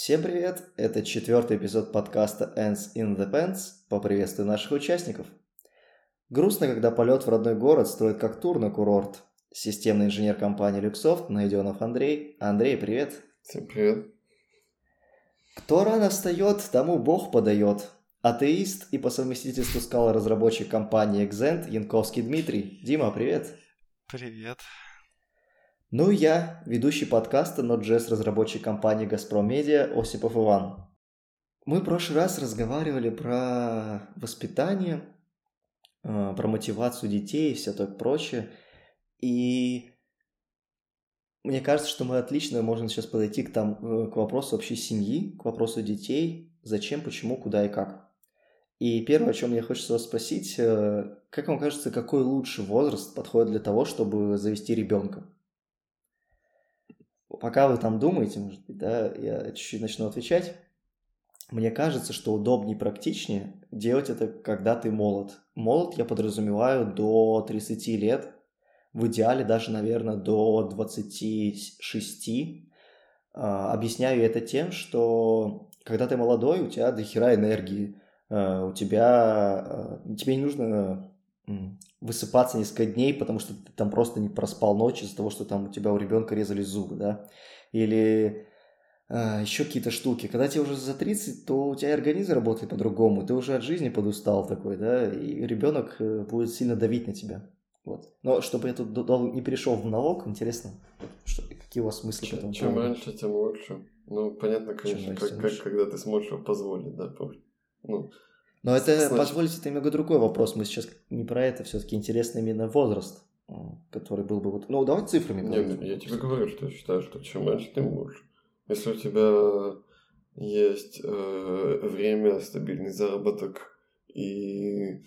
Всем привет! Это четвертый эпизод подкаста Ends in the Pants. Поприветствую наших участников. Грустно, когда полет в родной город стоит как тур на курорт. Системный инженер компании Люксофт Найденов Андрей. Андрей, привет! Всем привет! Кто рано встает, тому Бог подает. Атеист и по совместительству скала разработчик компании Exent Янковский Дмитрий. Дима, привет! Привет! Ну и я, ведущий подкаста Node.js разработчик компании Газпром Медиа Осипов Иван. Мы в прошлый раз разговаривали про воспитание, э, про мотивацию детей и все так прочее. И мне кажется, что мы отлично можем сейчас подойти к, там, э, к вопросу общей семьи, к вопросу детей, зачем, почему, куда и как. И первое, о чем мне хочется вас спросить, э, как вам кажется, какой лучший возраст подходит для того, чтобы завести ребенка? Пока вы там думаете, может быть, да, я чуть-чуть начну отвечать. Мне кажется, что удобнее и практичнее делать это, когда ты молод. Молод я подразумеваю до 30 лет, в идеале даже, наверное, до 26. А, объясняю это тем, что когда ты молодой, у тебя дохера энергии, а, у тебя, а, тебе не нужно высыпаться несколько дней, потому что ты там просто не проспал ночь из-за того, что там у тебя у ребенка резали зубы, да, или э, еще какие-то штуки. Когда тебе уже за 30, то у тебя организм работает по-другому, ты уже от жизни подустал такой, да, и ребенок э, будет сильно давить на тебя. Вот. Но чтобы я тут не перешел в налог, интересно, что, какие у вас мысли чем, по этому Чем раньше, тем лучше. Ну, понятно, конечно, как, как, когда ты сможешь позволить, да, ну, но это, Значит... позвольте, это немного другой вопрос. Мы сейчас не про это, все-таки интересно именно возраст, который был бы... Вот... Ну, давай цифрами. Нет, я тебе говорю, что я считаю, что чем раньше, тем лучше. Если у тебя есть э, время, стабильный заработок и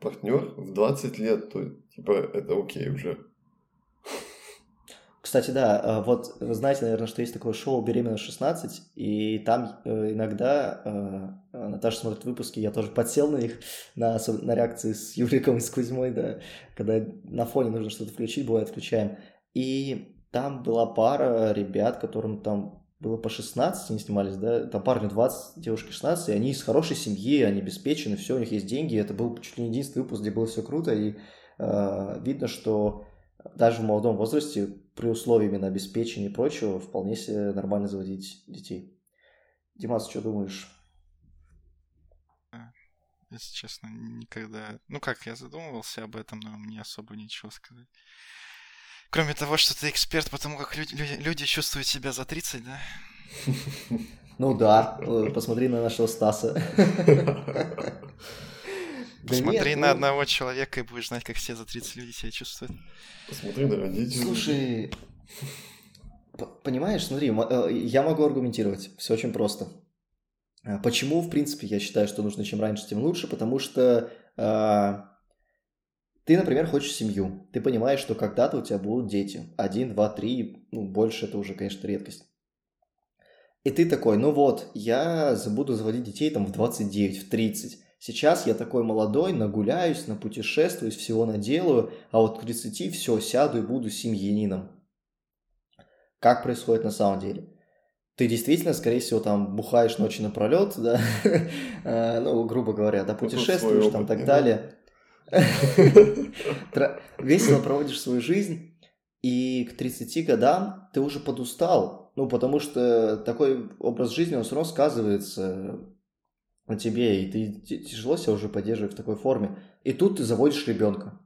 партнер в 20 лет, то типа это окей уже. Кстати, да, а, вот вы знаете, наверное, что есть такое шоу «Беременна 16», и там э, иногда э, Наташа смотрит выпуски, я тоже подсел на них, на, на реакции с Юриком и с Кузьмой, да, когда на фоне нужно что-то включить, бывает, включаем. И там была пара ребят, которым там было по 16, они снимались, да, там парню 20, девушке 16, и они из хорошей семьи, они обеспечены, все, у них есть деньги, это был чуть ли не единственный выпуск, где было все круто, и э, видно, что даже в молодом возрасте при условии именно обеспечения и прочего вполне себе нормально заводить детей. Димас, что думаешь? Если честно, никогда... Ну как, я задумывался об этом, но мне особо ничего сказать. Кроме того, что ты эксперт по тому, как люди, люди чувствуют себя за 30, да? Ну да, э, посмотри на нашего Стаса. Посмотри на ну одного человека и будешь знать, как все за 30 людей себя чувствуют. Посмотри на родителей. Слушай, понимаешь, смотри, э, я могу аргументировать. Все очень просто. Э, почему, в принципе, я считаю, что нужно чем раньше, тем лучше? Потому что э, ты, например, хочешь семью. Ты понимаешь, что когда-то у тебя будут дети. Один, два, три, ну, больше это уже, конечно, редкость. И ты такой, ну вот, я буду заводить детей там в 29, в 30. Сейчас я такой молодой, нагуляюсь, напутешествуюсь, всего наделаю, а вот к 30 все, сяду и буду семьянином. Как происходит на самом деле? Ты действительно, скорее всего, там бухаешь ночи напролет, да, э, ну, грубо говоря, да, путешествуешь там и так далее. Весело проводишь свою жизнь, и к 30 годам ты уже подустал, ну, потому что такой образ жизни, он все равно сказывается на тебе, и ты тяжело себя уже поддерживать в такой форме. И тут ты заводишь ребенка.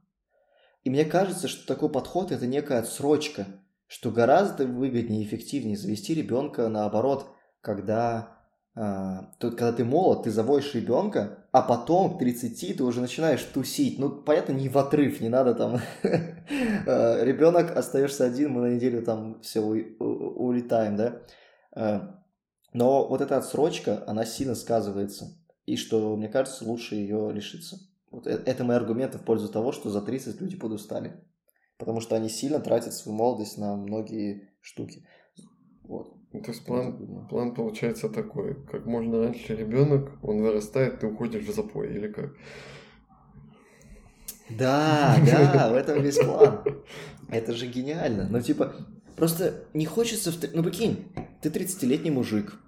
И мне кажется, что такой подход – это некая отсрочка, что гораздо выгоднее и эффективнее завести ребенка наоборот, когда, э, тут, когда ты молод, ты заводишь ребенка, а потом к 30 ты уже начинаешь тусить. Ну, понятно, не в отрыв, не надо там... А, Ребенок, остаешься один, мы на неделю там все улетаем, да? Но вот эта отсрочка, она сильно сказывается. И что, мне кажется, лучше ее лишиться. Вот это, это мои аргументы в пользу того, что за 30 люди подустали. Потому что они сильно тратят свою молодость на многие штуки. Вот. То есть план, план получается такой. Как можно раньше ребенок, он вырастает, ты уходишь в запой, или как? Да, да, в этом весь план. Это же гениально. Ну, типа, просто не хочется... В... Ну, прикинь, ты 30-летний мужик, э,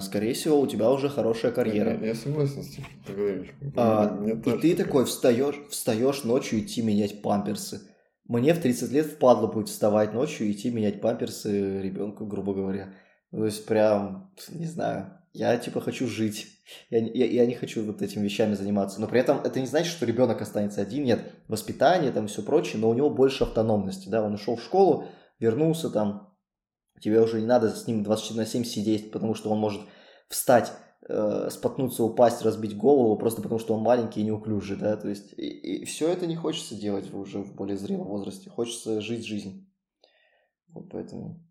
скорее всего, у тебя уже хорошая карьера. Я, я согласен с тем, что ты говоришь. А, Мне и ты так такой встаешь, встаешь ночью идти менять памперсы. Мне в 30 лет впадло будет вставать ночью и идти менять памперсы ребенку, грубо говоря. То есть прям, не знаю, я типа хочу жить. Я, я, я не хочу вот этими вещами заниматься. Но при этом это не значит, что ребенок останется один. Нет, воспитание там все прочее, но у него больше автономности. Да, он ушел в школу, вернулся там. Тебе уже не надо с ним 24 на 7 сидеть, потому что он может встать, э, споткнуться, упасть, разбить голову, просто потому что он маленький и неуклюжий, да, то есть и, все это не хочется делать уже в более зрелом возрасте, хочется жить жизнь. Вот поэтому.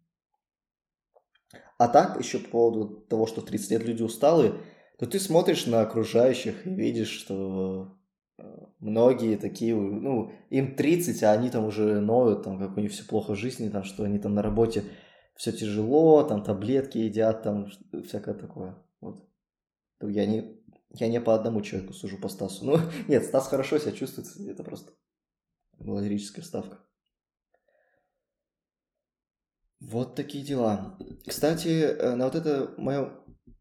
А так, еще по поводу того, что в 30 лет люди усталые, то ты смотришь на окружающих и видишь, что э, многие такие, ну, им 30, а они там уже ноют, там, как у них все плохо в жизни, там, что они там на работе все тяжело, там таблетки едят, там всякое такое. Вот. Я не, я не по одному человеку сужу по Стасу. Ну, нет, Стас хорошо себя чувствует, это просто была лирическая ставка. Вот такие дела. Кстати, э, на вот это мое,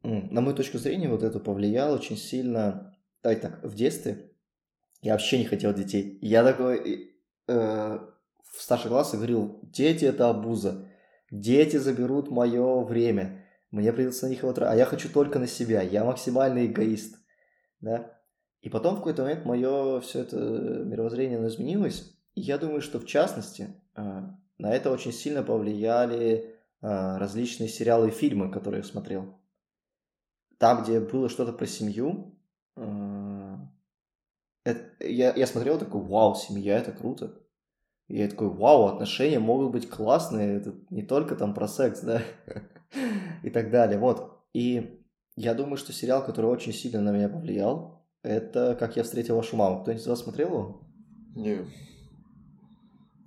на мою точку зрения, вот это повлияло очень сильно. Так, так, в детстве я вообще не хотел детей. Я такой э, в старших классах говорил, дети это обуза, дети заберут мое время, мне придется на них его тратить, а я хочу только на себя, я максимальный эгоист, да. И потом в какой-то момент мое все это мировоззрение изменилось, и я думаю, что в частности э, на это очень сильно повлияли э, различные сериалы и фильмы, которые я смотрел. Там, где было что-то про семью, э, это- я, я смотрел такой, вау, семья, это круто. И я такой, вау, отношения могут быть классные, это не только там про секс, да, и так далее, вот. И я думаю, что сериал, который очень сильно на меня повлиял, это «Как я встретил вашу маму». Кто-нибудь из вас смотрел его? Не.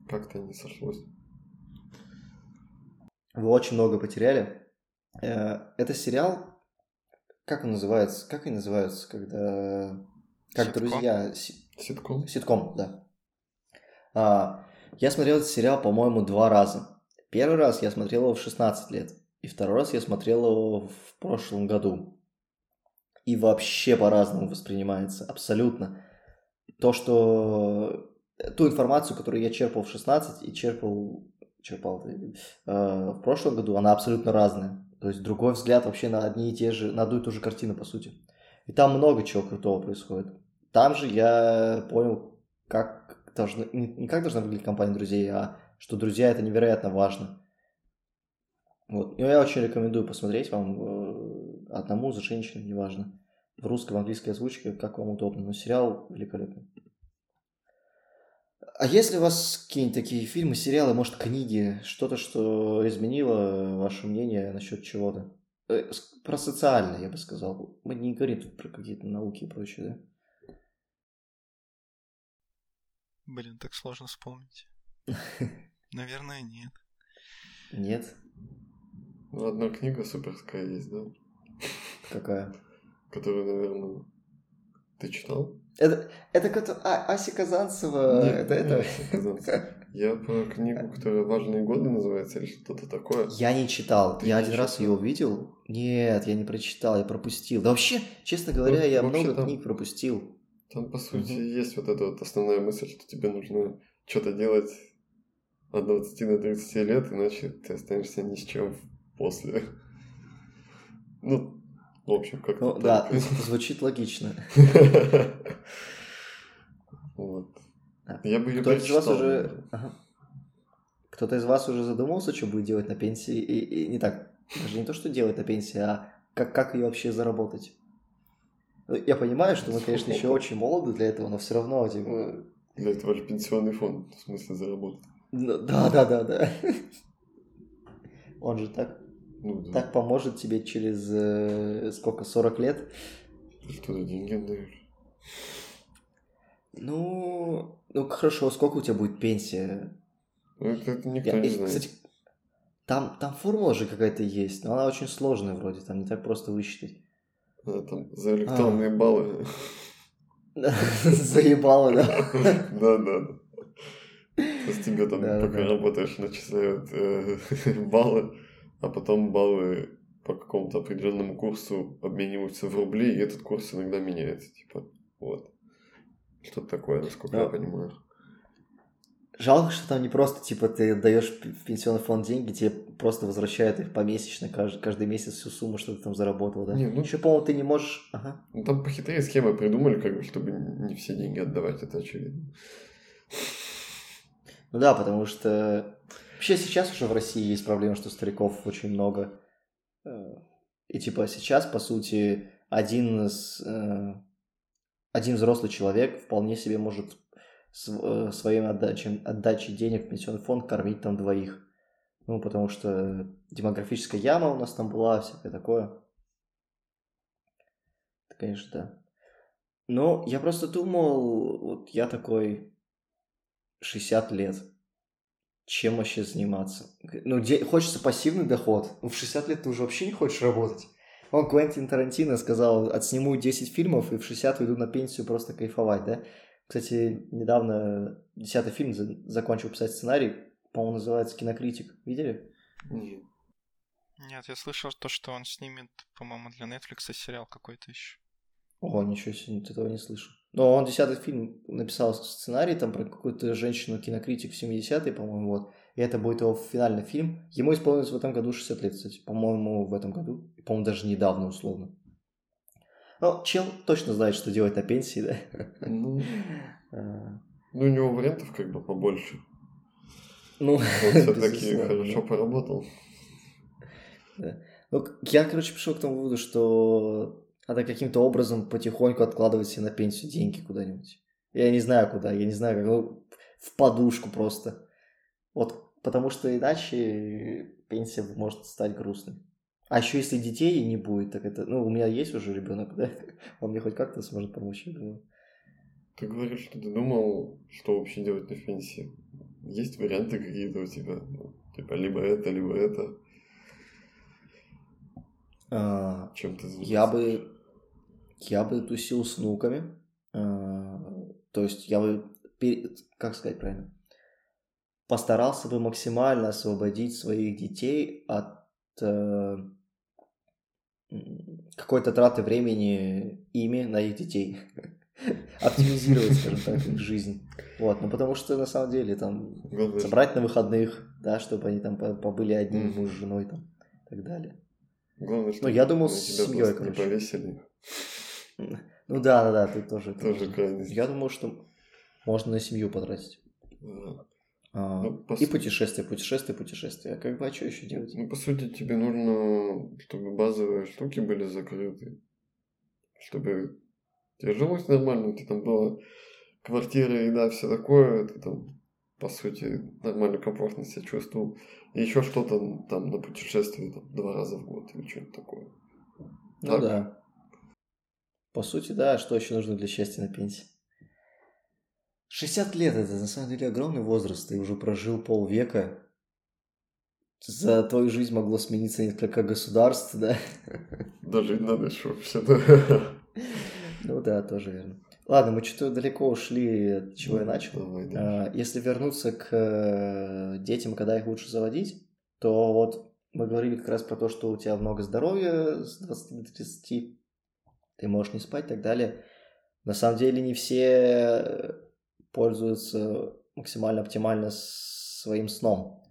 Как-то не сошлось. Вы очень много потеряли. Э, Это сериал, как он называется? Как они называются, когда... Как Ситком? друзья... си- Ситком? Ситком, да. А, я смотрел этот сериал, по-моему, два раза. Первый раз я смотрел его в 16 лет, и второй раз я смотрел его в прошлом году. И вообще по-разному воспринимается, абсолютно. То, что... Ту информацию, которую я черпал в 16 и черпал... Черпал э, в прошлом году, она абсолютно разная. То есть другой взгляд вообще на одни и те же, на одну и ту же картину, по сути. И там много чего крутого происходит. Там же я понял, как должны, не как должна выглядеть компания друзей, а что друзья это невероятно важно. Вот. И я очень рекомендую посмотреть вам э, одному за женщину, неважно. В русской, в английской озвучке, как вам удобно. Но сериал великолепный. А если у вас какие-нибудь такие фильмы, сериалы, может, книги, что-то, что изменило ваше мнение насчет чего-то? Э, Про социальное, я бы сказал. Мы не говорим тут про какие-то науки и прочее, да? Блин, так сложно вспомнить. Наверное, нет. Нет? Ну, одна книга суперская есть, да? Какая? Которую, наверное, ты читал? Это, это как а, Ася Казанцева, Нет, это, не это... Казанцева. Я про книгу, которая «Важные годы» называется, или что-то такое. Я не читал. Ты я не один раз читал? ее увидел. Нет, я не прочитал, я пропустил. Да вообще, честно говоря, Ну, я вообще много там- книг пропустил. Там, по сути, Мгм. есть вот эта вот основная мысль, что тебе нужно что-то делать от 20 до 30 лет, иначе ты останешься ни с чем после. Ну, в общем, как-то Ну, да, так. з- звучит логично. Вот. Я бы ее прочитал. Кто-то из вас уже задумался, что будет делать на пенсии? И, не так, даже не то, что делать на пенсии, а как ее вообще заработать? Ну, Я понимаю, что мы, конечно, еще очень молоды для этого, но все равно, типа... Для этого же пенсионный фонд, в смысле, заработать. ну, Да, да, да, да. Он же так, Ну, да. так поможет тебе через э, сколько, 40 лет? Ты что за деньги отдаешь? Ну, ну хорошо, сколько у тебя будет пенсия? Это, это никто Я- не знает. кстати, там, там формула же какая-то есть, но она очень сложная вроде, там не так просто высчитать. А, там, за электронные баллы. Заебало, да? Да, да, да. То есть тебе там, Да, пока да. работаешь, начисляют э, баллы, а потом баллы по какому-то определенному курсу обмениваются в рубли, и этот курс иногда меняется, типа, вот. Что-то такое, насколько Да. я понимаю. Жалко, что там не просто, типа, ты даешь в пенсионный фонд деньги, тебе просто возвращают их помесячно, каждый, каждый месяц всю сумму, что ты там заработал, да? Не, ну- Еще, по-моему, ты не можешь... Ага. Ну, там похитрее схемы придумали, как бы, чтобы не все деньги отдавать, это очевидно. Ну да, потому что вообще сейчас уже в России есть проблема, что стариков очень много. Э, И типа сейчас, по сути, один, с, э, один взрослый человек вполне себе может своим отдачей, отдачей денег в пенсионный фонд кормить там двоих. Ну, потому что демографическая яма у нас там была, всякое такое. Это, конечно, да. Но я просто думал, вот я такой 60 лет. Чем вообще заниматься? Ну, де- хочется пассивный доход. Ну, в 60 лет ты уже вообще не хочешь работать. Он, Квентин Тарантино сказал, отсниму 10 фильмов и в 60 уйду на пенсию просто кайфовать, да? Кстати, недавно 10 фильм за- закончил писать сценарий, по-моему, называется «Кинокритик». Видели? Нет. Нет, я слышал то, что он снимет, по-моему, для Netflix сериал какой-то еще. О, ничего себе, этого не слышу. Но он десятый фильм написал сценарий там про какую-то женщину-кинокритик в 70-е, по-моему, вот. И это будет его финальный фильм. Ему исполнилось в этом году 60 лет, кстати. По-моему, в этом году. И, По-моему, даже недавно, условно. Ну, чел точно знает, что делать на пенсии, да? Ну, А, ну, у него вариантов как бы побольше. Ну, Он все-таки хорошо да. поработал. Ну, я, короче, пришел к тому выводу, что надо каким-то образом потихоньку откладывать себе на пенсию деньги куда-нибудь. Я не знаю куда, я не знаю, как, ну, в подушку просто. Вот, потому что иначе пенсия может стать грустной. А еще если детей не будет, так это... Ну, у меня есть уже ребенок, да? Он мне хоть как-то сможет помочь, я думаю. Ты говоришь, что ты думал, что вообще делать на пенсии. Есть варианты какие-то у тебя? Ну, Типа, либо это, либо это. А, Чем ты занимаешься? Я бы, я бы тусил с внуками. А, То есть я бы, как сказать правильно, постарался бы максимально освободить своих детей от э, какой-то траты времени ими на их детей. Оптимизировать, скажем так, их жизнь. Вот, ну потому что на самом деле там собрать на выходных, да, чтобы они там по- побыли одни, муж с женой там и так далее. Главное, что Ну, я думал, с семьей, не короче. повесили. Ну да, да, да, ты тоже. Тоже крайность. Я думаю, что можно на семью потратить. Да. А, Ну, по и путешествия, путешествия, путешествия. А как бы, а что еще делать? Ну, по сути, тебе нужно, чтобы базовые штуки были закрыты. Чтобы тебе жилось нормально, у тебя там была квартира, еда, все такое, ты там, по сути, нормально, комфортно себя чувствовал. И еще что-то там на путешествие там, два раза в год или что-нибудь такое. Ну Так. да. По сути, да, что еще нужно для счастья на пенсии? 60 лет это на самом деле огромный возраст. Ты уже прожил полвека. За твою жизнь могло смениться несколько государств, да? Даже не надо, что вообще-то. Ну да, тоже верно. Ладно, мы что-то далеко ушли от чего я начал. Давай, да. А, Если вернуться к э, детям, когда их лучше заводить, то вот мы говорили как раз про то, что у тебя много здоровья с 20 до 30, ты можешь не спать и так далее. На самом деле не все э, пользуются максимально оптимально своим сном.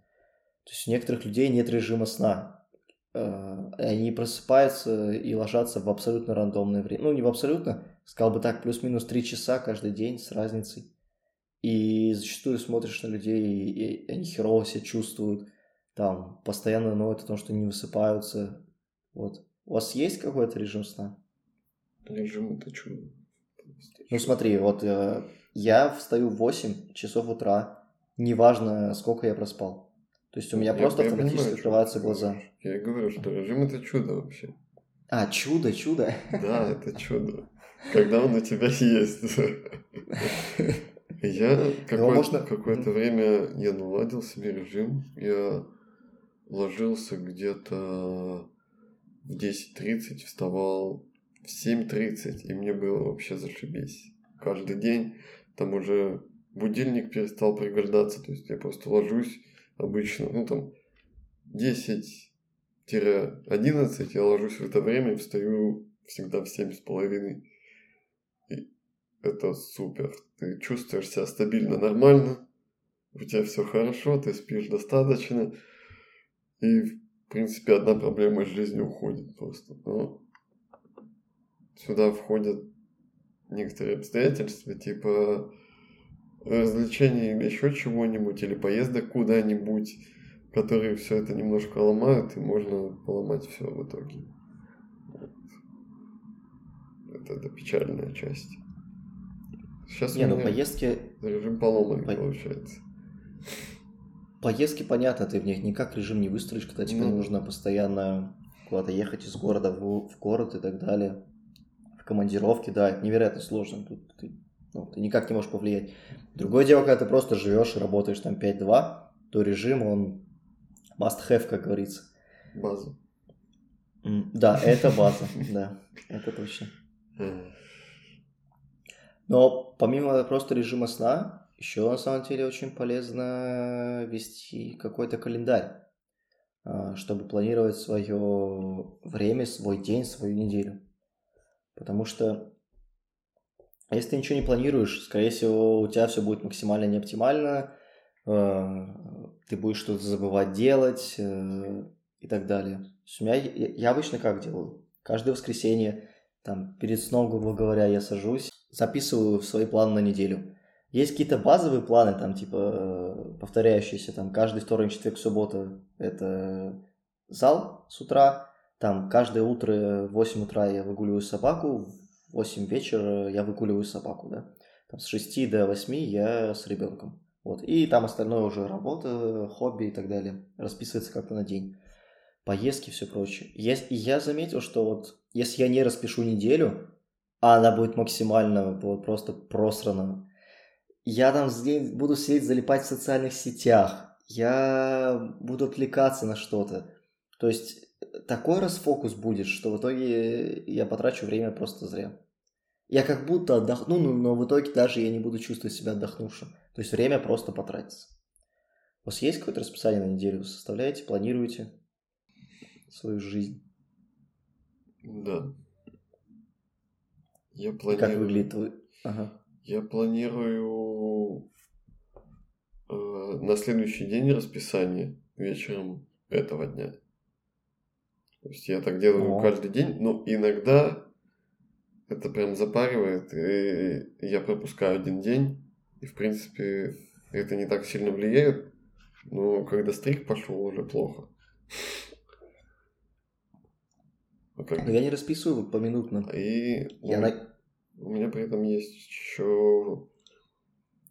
То есть у некоторых людей нет режима сна. Э, Они просыпаются и ложатся в абсолютно рандомное время. Ну, не в абсолютно, сказал бы так, плюс-минус 3 часа каждый день с разницей. И зачастую смотришь на людей, и они херово себя чувствуют, там, постоянно ноют о том, что не высыпаются. Вот. У вас есть какой-то режим сна? Режим это чудо. Ну смотри, вот э, я встаю в 8 часов утра, неважно, сколько я проспал. То есть у меня Я- просто я автоматически понимаю, открываются глаза. Я говорю, что режим это чудо вообще. А, чудо, чудо. Да, это чудо. Когда он у тебя есть. Я какое- можно- какое-то время я наладил себе режим. Я ложился где-то в 10.30, вставал в 7.30, и мне было вообще зашибись. Каждый день там уже будильник перестал пригождаться, то есть я просто ложусь обычно, ну там 10 11 я ложусь в это время и встаю всегда в семь с половиной. И это супер. Ты чувствуешь себя стабильно, нормально. У тебя все хорошо, ты спишь достаточно. И, в принципе, одна проблема из жизни уходит просто. Но сюда входят некоторые обстоятельства, типа развлечений или еще чего-нибудь, или поездок куда-нибудь, которые все это немножко ломают, и можно поломать все в итоге. Это, это печальная часть. Сейчас Не, ну поездки... Режим поломанный По... получается. Поездки, понятно, ты в них никак режим не выстроишь, когда тебе ну... нужно постоянно куда-то ехать из города в, в город и так далее. В командировке, да, это невероятно сложно. Тут ты, ну, ты никак не можешь повлиять. Другое дело, когда ты просто живешь и работаешь там 5-2, то режим, он must have, как говорится. База. Да, это база, да, это точно. Но помимо просто режима сна, еще на самом деле очень полезно вести какой-то календарь, а, чтобы планировать свое время, свой день, свою неделю. Потому что если ты ничего не планируешь, скорее всего, у тебя все будет максимально неоптимально, а, ты будешь что-то забывать делать э, и так далее. У меня, я обычно как делаю? Каждое воскресенье, там, перед сном, грубо говоря, я сажусь, записываю свои планы на неделю. Есть какие-то базовые планы, там, типа, повторяющиеся, там, каждый вторник, четверг, суббота – это зал с утра, там, каждое утро в 8 утра я выгуливаю собаку, в 8 вечера я выгуливаю собаку, да. Там, с 6 до 8 я с ребенком. Вот. И там остальное уже работа, хобби и так далее. Расписывается как-то на день. Поездки, все прочее. Я, я заметил, что вот если я не распишу неделю, а она будет максимально вот, просто просрана, я там буду сидеть, залипать в социальных сетях, я буду отвлекаться на что-то. То есть такой расфокус будет, что в итоге я потрачу время просто зря. Я как будто отдохну, но, но в итоге даже я не буду чувствовать себя отдохнувшим. То есть время просто потратится. У вас есть какое-то расписание на неделю? Вы составляете, планируете свою жизнь? Да. Я планирую... как выглядит твой... Ага. Я планирую э, на следующий день расписание вечером этого дня. То есть я так делаю О. каждый день, но иногда это прям запаривает, и я пропускаю один день, и в принципе это не так сильно влияет, но когда стрик пошел, уже плохо. А как... Но я не расписываю поминутно. И я на... у меня при этом есть еще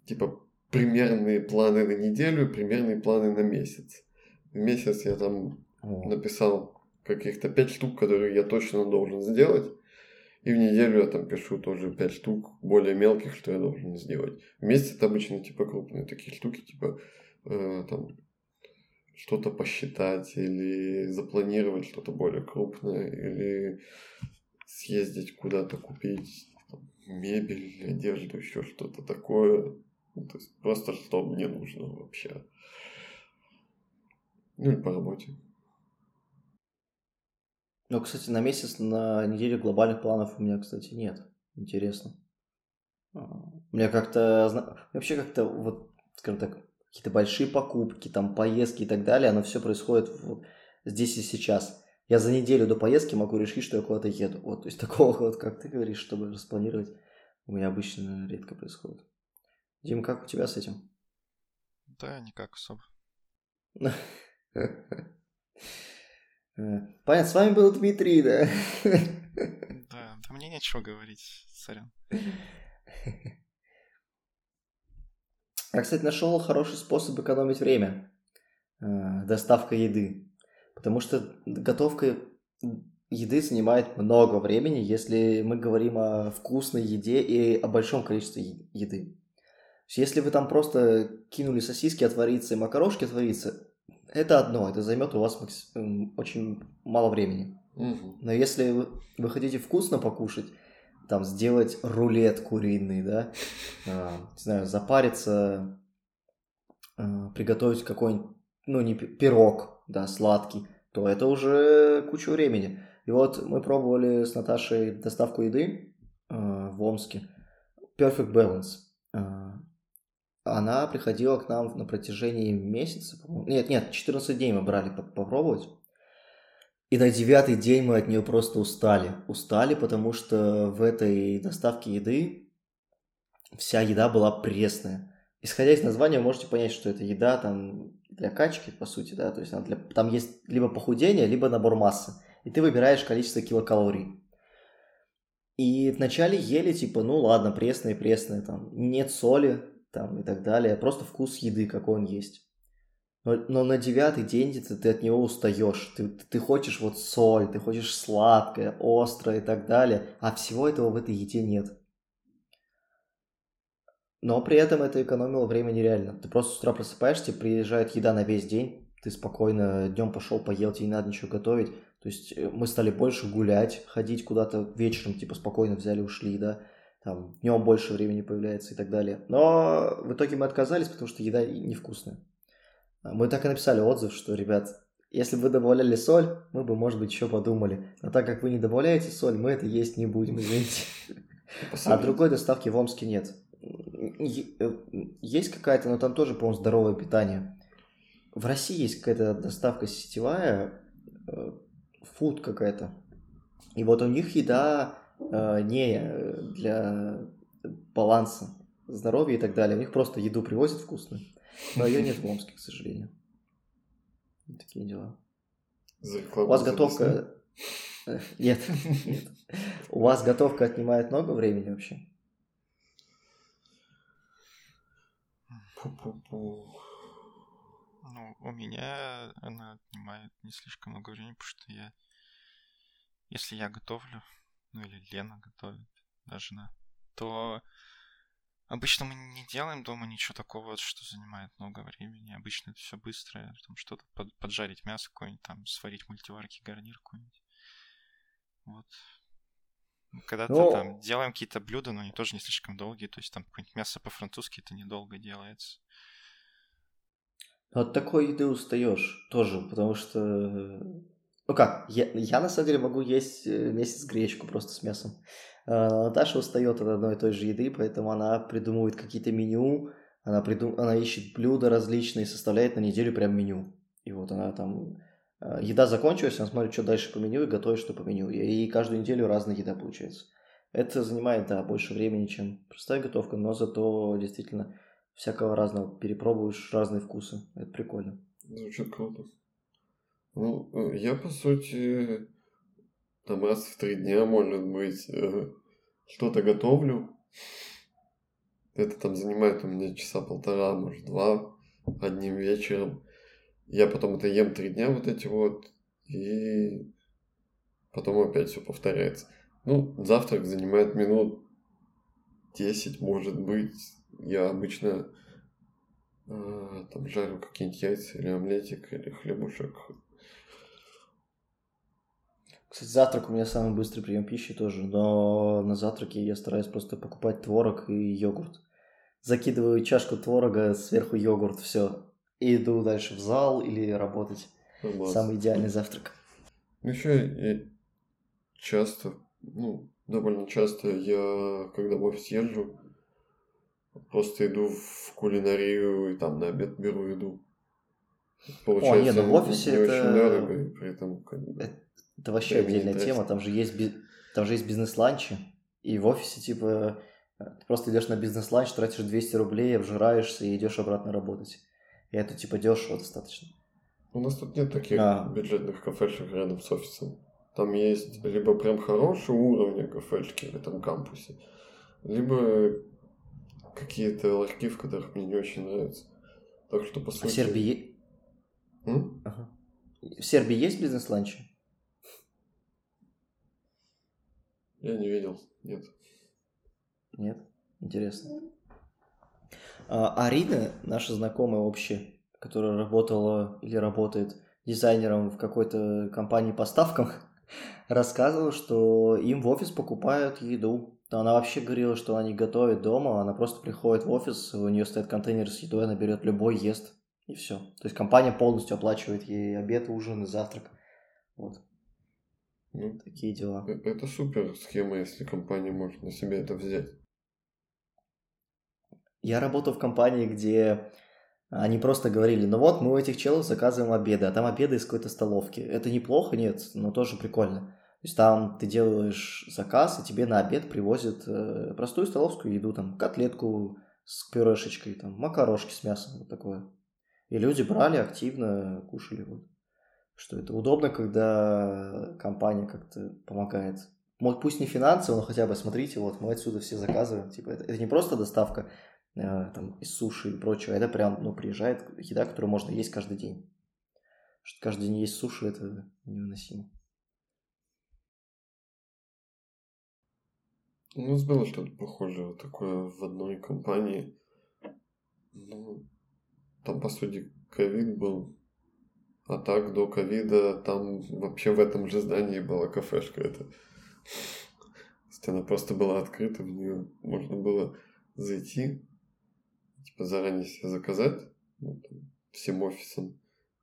типа примерные планы на неделю, примерные планы на месяц. В месяц я там О. написал каких-то пять штук, которые я точно должен сделать. И в неделю я там пишу тоже 5 штук более мелких, что я должен сделать. Вместе это обычно типа крупные такие штуки, типа э, там что-то посчитать или запланировать что-то более крупное или съездить куда-то купить там, мебель, одежду, еще что-то такое. Ну, то есть просто что мне нужно вообще. Ну и по работе. Ну, кстати, на месяц, на неделю глобальных планов у меня, кстати, нет. Интересно. А, у меня как-то... Вообще как-то вот, скажем так, какие-то большие покупки, там, поездки и так далее, оно все происходит вот здесь и сейчас. Я за неделю до поездки могу решить, что я куда-то еду. Вот, то есть такого вот, как ты говоришь, чтобы распланировать, у меня обычно редко происходит. Дим, как у тебя с этим? Да, никак особо. Понятно, с вами был Дмитрий, да? Да, да мне нечего говорить, сорян. Я, кстати, нашел хороший способ экономить время. Э, доставка еды. Потому что готовка еды занимает много времени, если мы говорим о вкусной еде и о большом количестве еды. Если вы там просто кинули сосиски отвариться и макарошки отвариться, это одно, это займет у вас очень мало времени. Угу. Но если вы, вы хотите вкусно покушать, там сделать рулет куриный, да, а, не знаю, запариться, а, приготовить какой-нибудь, ну не пирог, да, сладкий, то это уже куча времени. И вот мы пробовали с Наташей доставку еды э, в Омске. Perfect Balance. Она приходила к нам на протяжении месяца. Нет, нет, 14 дней мы брали попробовать. И на девятый день мы от нее просто устали. Устали, потому что в этой доставке еды вся еда была пресная. Исходя из названия, вы можете понять, что это еда там для качки, по сути, да, то есть для... там есть либо похудение, либо набор массы. И ты выбираешь количество килокалорий. И вначале ели, типа, ну ладно, пресное, пресное, там, нет соли, там, и так далее, просто вкус еды, какой он есть. Но, но на девятый день ты, ты от него устаешь. Ты, ты хочешь вот соль, ты хочешь сладкое, острое и так далее. А всего этого в этой еде нет. Но при этом это экономило время нереально. Ты просто с утра просыпаешься, приезжает еда на весь день, ты спокойно днем пошел, поел, тебе не надо ничего готовить. То есть э, мы стали больше гулять, ходить куда-то вечером, типа спокойно взяли, ушли, да. Там днем больше времени появляется и так далее. Но в итоге мы отказались, потому что еда невкусная. Мы так и написали отзыв, что, ребят, если бы вы добавляли соль, мы бы, может быть, еще подумали. Но так как вы не добавляете соль, мы это есть не будем, извините. А другой доставки в Омске нет. Э, есть какая-то, но там тоже, по-моему, здоровое питание. В России есть какая-то доставка сетевая, фуд э, какая-то. И вот у них еда э, не для баланса здоровья и так далее. У них просто еду привозят вкусную. Но ее нет в Омске, к сожалению. Такие дела. У вас готовка... Нет, нет. У вас готовка отнимает много времени вообще? Ну, у меня она отнимает не слишком много времени, потому что я... Если я готовлю, ну или Лена готовит, даже на, то обычно мы не делаем дома ничего такого, что занимает много времени. Обычно это все быстро, там что-то под, поджарить мясо какое-нибудь, там сварить мультиварки гарнир какой-нибудь. Вот. Когда-то ну, там делаем какие-то блюда, но они тоже не слишком долгие. То есть там какое-нибудь мясо по-французски это недолго делается. Ну, от такой еды устаешь тоже, потому что... Ну как, я, я на самом деле могу есть э, месяц гречку просто с мясом. А Наташа устает от одной и той же еды, поэтому она придумывает какие-то меню, она, придум... она ищет блюда различные, составляет на неделю прям меню. И вот она там Э, еда закончилась, он смотрит, что дальше по меню и готовит, что по меню. И каждую неделю разная еда получается. Это занимает, да, больше времени, чем простая готовка, но зато действительно всякого разного перепробуешь, разные вкусы. Это прикольно. Звучит круто. Ну, э, я, по сути, там раз в три дня, может быть, э, что-то готовлю. Это там занимает у меня часа полтора, может, два одним вечером. Я потом это ем три дня вот эти вот, и потом опять все повторяется. Ну, завтрак занимает минут 10, может быть. Я обычно э, там жарю какие-нибудь яйца или омлетик, или хлебушек. Кстати, завтрак у меня самый быстрый прием пищи тоже, но на завтраке я стараюсь просто покупать творог и йогурт. Закидываю чашку творога, сверху йогурт, все и иду дальше в зал или работать. Ну, Самый идеальный завтрак. Ну, еще я часто, ну, довольно часто я, когда в офис езжу, просто иду в кулинарию и там на обед беру еду. Получается, О, нет, ну в офисе не это... очень дорого, и при этом как бы... Это, вообще отдельная тема, там же есть, там же есть бизнес-ланчи, и в офисе, типа, ты просто идешь на бизнес-ланч, тратишь 200 рублей, обжираешься и идешь обратно работать. И это типа дешево достаточно. У нас тут нет таких а. бюджетных кафешек рядом с офисом. Там есть либо прям хорошие уровни кафешки в этом кампусе, либо какие-то ларьки, в которых мне не очень нравится. Так что, по сути... А в Ага. В Сербии есть бизнес-ланчи? Я не видел, нет. Нет? Интересно. А, Арина, наша знакомая общая, которая работала или работает дизайнером в какой-то компании по ставкам, рассказывала, что им в офис покупают еду. Она вообще говорила, что она не готовит дома, она просто приходит в офис, у нее стоит контейнер с едой, она берет любой, ест, и все. То есть компания полностью оплачивает ей обед, ужин и завтрак. Вот. Ну, Такие дела. э- это супер схема, если компания может на себя это взять. Я работал в компании, где они просто говорили, ну вот, мы у этих челов заказываем обеды, а там обеды из какой-то столовки. Это неплохо, нет, но тоже прикольно. То есть там ты делаешь заказ, и тебе на обед привозят э, простую столовскую еду, там котлетку с пюрешечкой, там макарошки с мясом, вот такое. И люди брали активно, кушали. Вот. Что это удобно, когда компания как-то помогает. Может, пусть не финансово, но хотя бы смотрите, вот мы отсюда все заказываем. Типа, это, это не просто доставка э, там, из суши и прочего, это прям, ну, приезжает еда, которую можно есть каждый день. Что каждый день есть суши, это невыносимо. У нас было что-то похожее, такое в одной компании. Ну, там, по сути, ковид был. А так, до ковида, там вообще в этом же здании была кафешка эта. То есть она просто была открыта, в нее можно было зайти, типа заранее себе заказать, ну, там, всем офисом,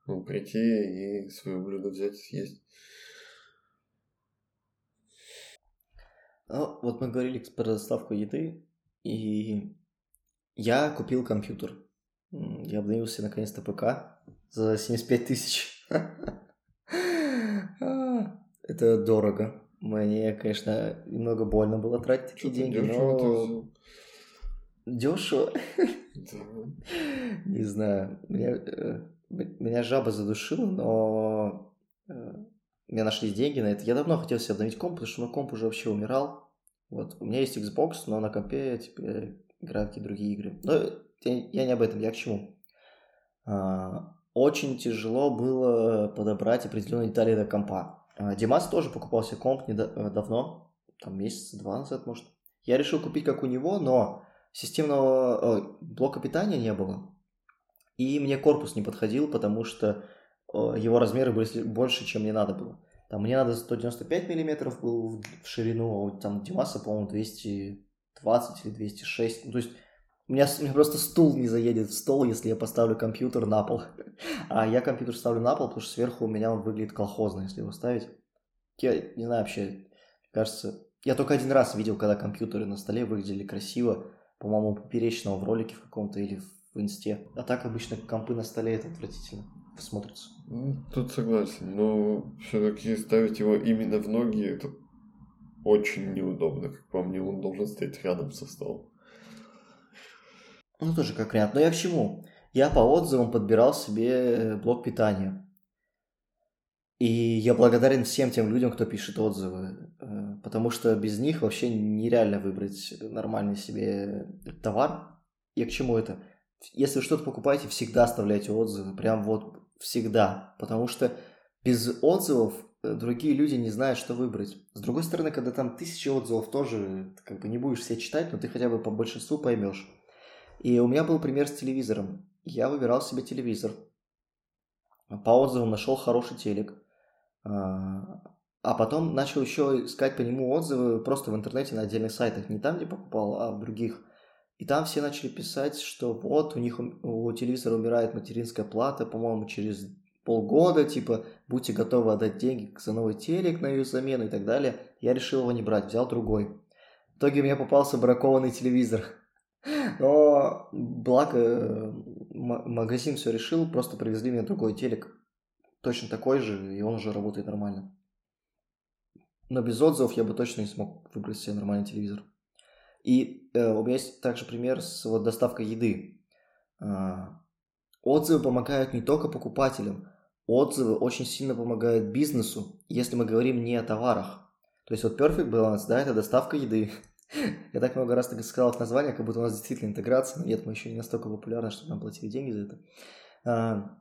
ну, прийти и свое блюдо взять и съесть. Ну, вот мы говорили про доставку еды, и я купил компьютер. Я обновился наконец-то ПК за 75 тысяч. А, Это дорого. Мне, конечно, немного больно было тратить такие деньги, но дешево. Не знаю. Меня, э, меня жаба задушила, но э, у меня нашлись деньги на это. Я давно хотел себе обновить комп, потому что мой комп уже вообще умирал. Вот. У меня есть Xbox, но на компе теперь играю в какие-то другие игры. Но я, не об этом, я к чему. А, очень тяжело было подобрать определенные детали до компа. А, Димас тоже покупал себе комп недо- э, там месяца два назад, может. Я решил купить как у него, но системного э, блока питания не было. И мне корпус не подходил, потому что э, его размеры были больше, чем мне надо было. Там мне надо 195 миллиметров был в ширину, а вот там Димаса, по-моему, 220 или 206. Ну, то есть у меня, у меня просто стул не заедет в стол, если я поставлю компьютер на пол. А я компьютер ставлю на пол, потому что сверху у меня он выглядит колхозно, если его ставить. Я не знаю вообще, кажется... Я только один раз видел, когда компьютеры на столе выглядели красиво. По-моему, поперечного в ролике в каком-то или в инсте. А так обычно компы на столе это отвратительно смотрится. Ну, Тут согласен, но все-таки ставить его именно в ноги это очень неудобно, как по мне, он должен стоять рядом со столом. Ну, тоже как вариант. Но я к чему? Я по отзывам подбирал себе блок питания. И я благодарен всем тем людям, кто пишет отзывы, э, потому что без них вообще нереально выбрать нормальный себе товар. Я к чему это? Если что-то покупаете, всегда оставляйте отзывы, прям вот всегда, потому что без отзывов э, другие люди не знают, что выбрать. С другой стороны, когда там тысячи отзывов, тоже как бы не будешь все читать, но ты хотя бы по большинству поймешь. И у меня был пример с телевизором. Я выбирал себе телевизор. По отзывам нашел хороший телек. А а потом начал еще искать по нему отзывы просто в интернете на отдельных сайтах. Не там, где покупал, а в других. И там все начали писать, что вот у них у телевизора умирает материнская плата, по-моему, через полгода, типа, будьте готовы отдать деньги за новый телек на ее замену и так далее. Я решил его не брать, взял другой. В итоге мне попался бракованный телевизор. Но благо э, магазин все решил, просто привезли мне другой телек. Точно такой же, и он уже работает нормально. Но без отзывов я бы точно не смог выбрать себе нормальный телевизор. И э, у меня есть также пример с вот, доставкой еды. А, отзывы помогают не только покупателям, отзывы очень сильно помогают бизнесу, если мы говорим не о товарах. То есть вот Perfect Balance, да, это доставка еды. Я так много раз так сказал в названии, как будто у нас действительно интеграция, но нет, мы еще не настолько популярны, чтобы нам платили деньги за это. А,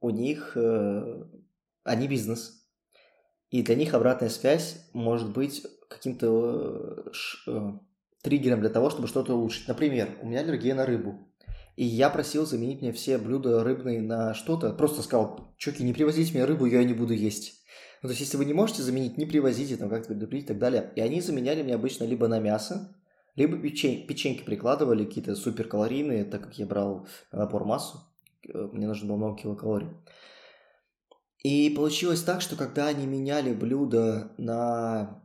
у них, э, они бизнес, и для них обратная связь может быть каким-то э, э, триггером для того, чтобы что-то улучшить. Например, у меня аллергия на рыбу. И я просил заменить мне все блюда рыбные на что-то. Просто сказал, чуваки, не привозите мне рыбу, я не буду есть. Ну, то есть, если вы не можете заменить, не привозите, там, как-то предупредить и так далее. И они заменяли мне обычно либо на мясо, либо печень- печеньки прикладывали, какие-то суперкалорийные, так как я брал на напор массу. э, Мне нужно было много килокалорий. И получилось так, что когда они меняли блюдо на...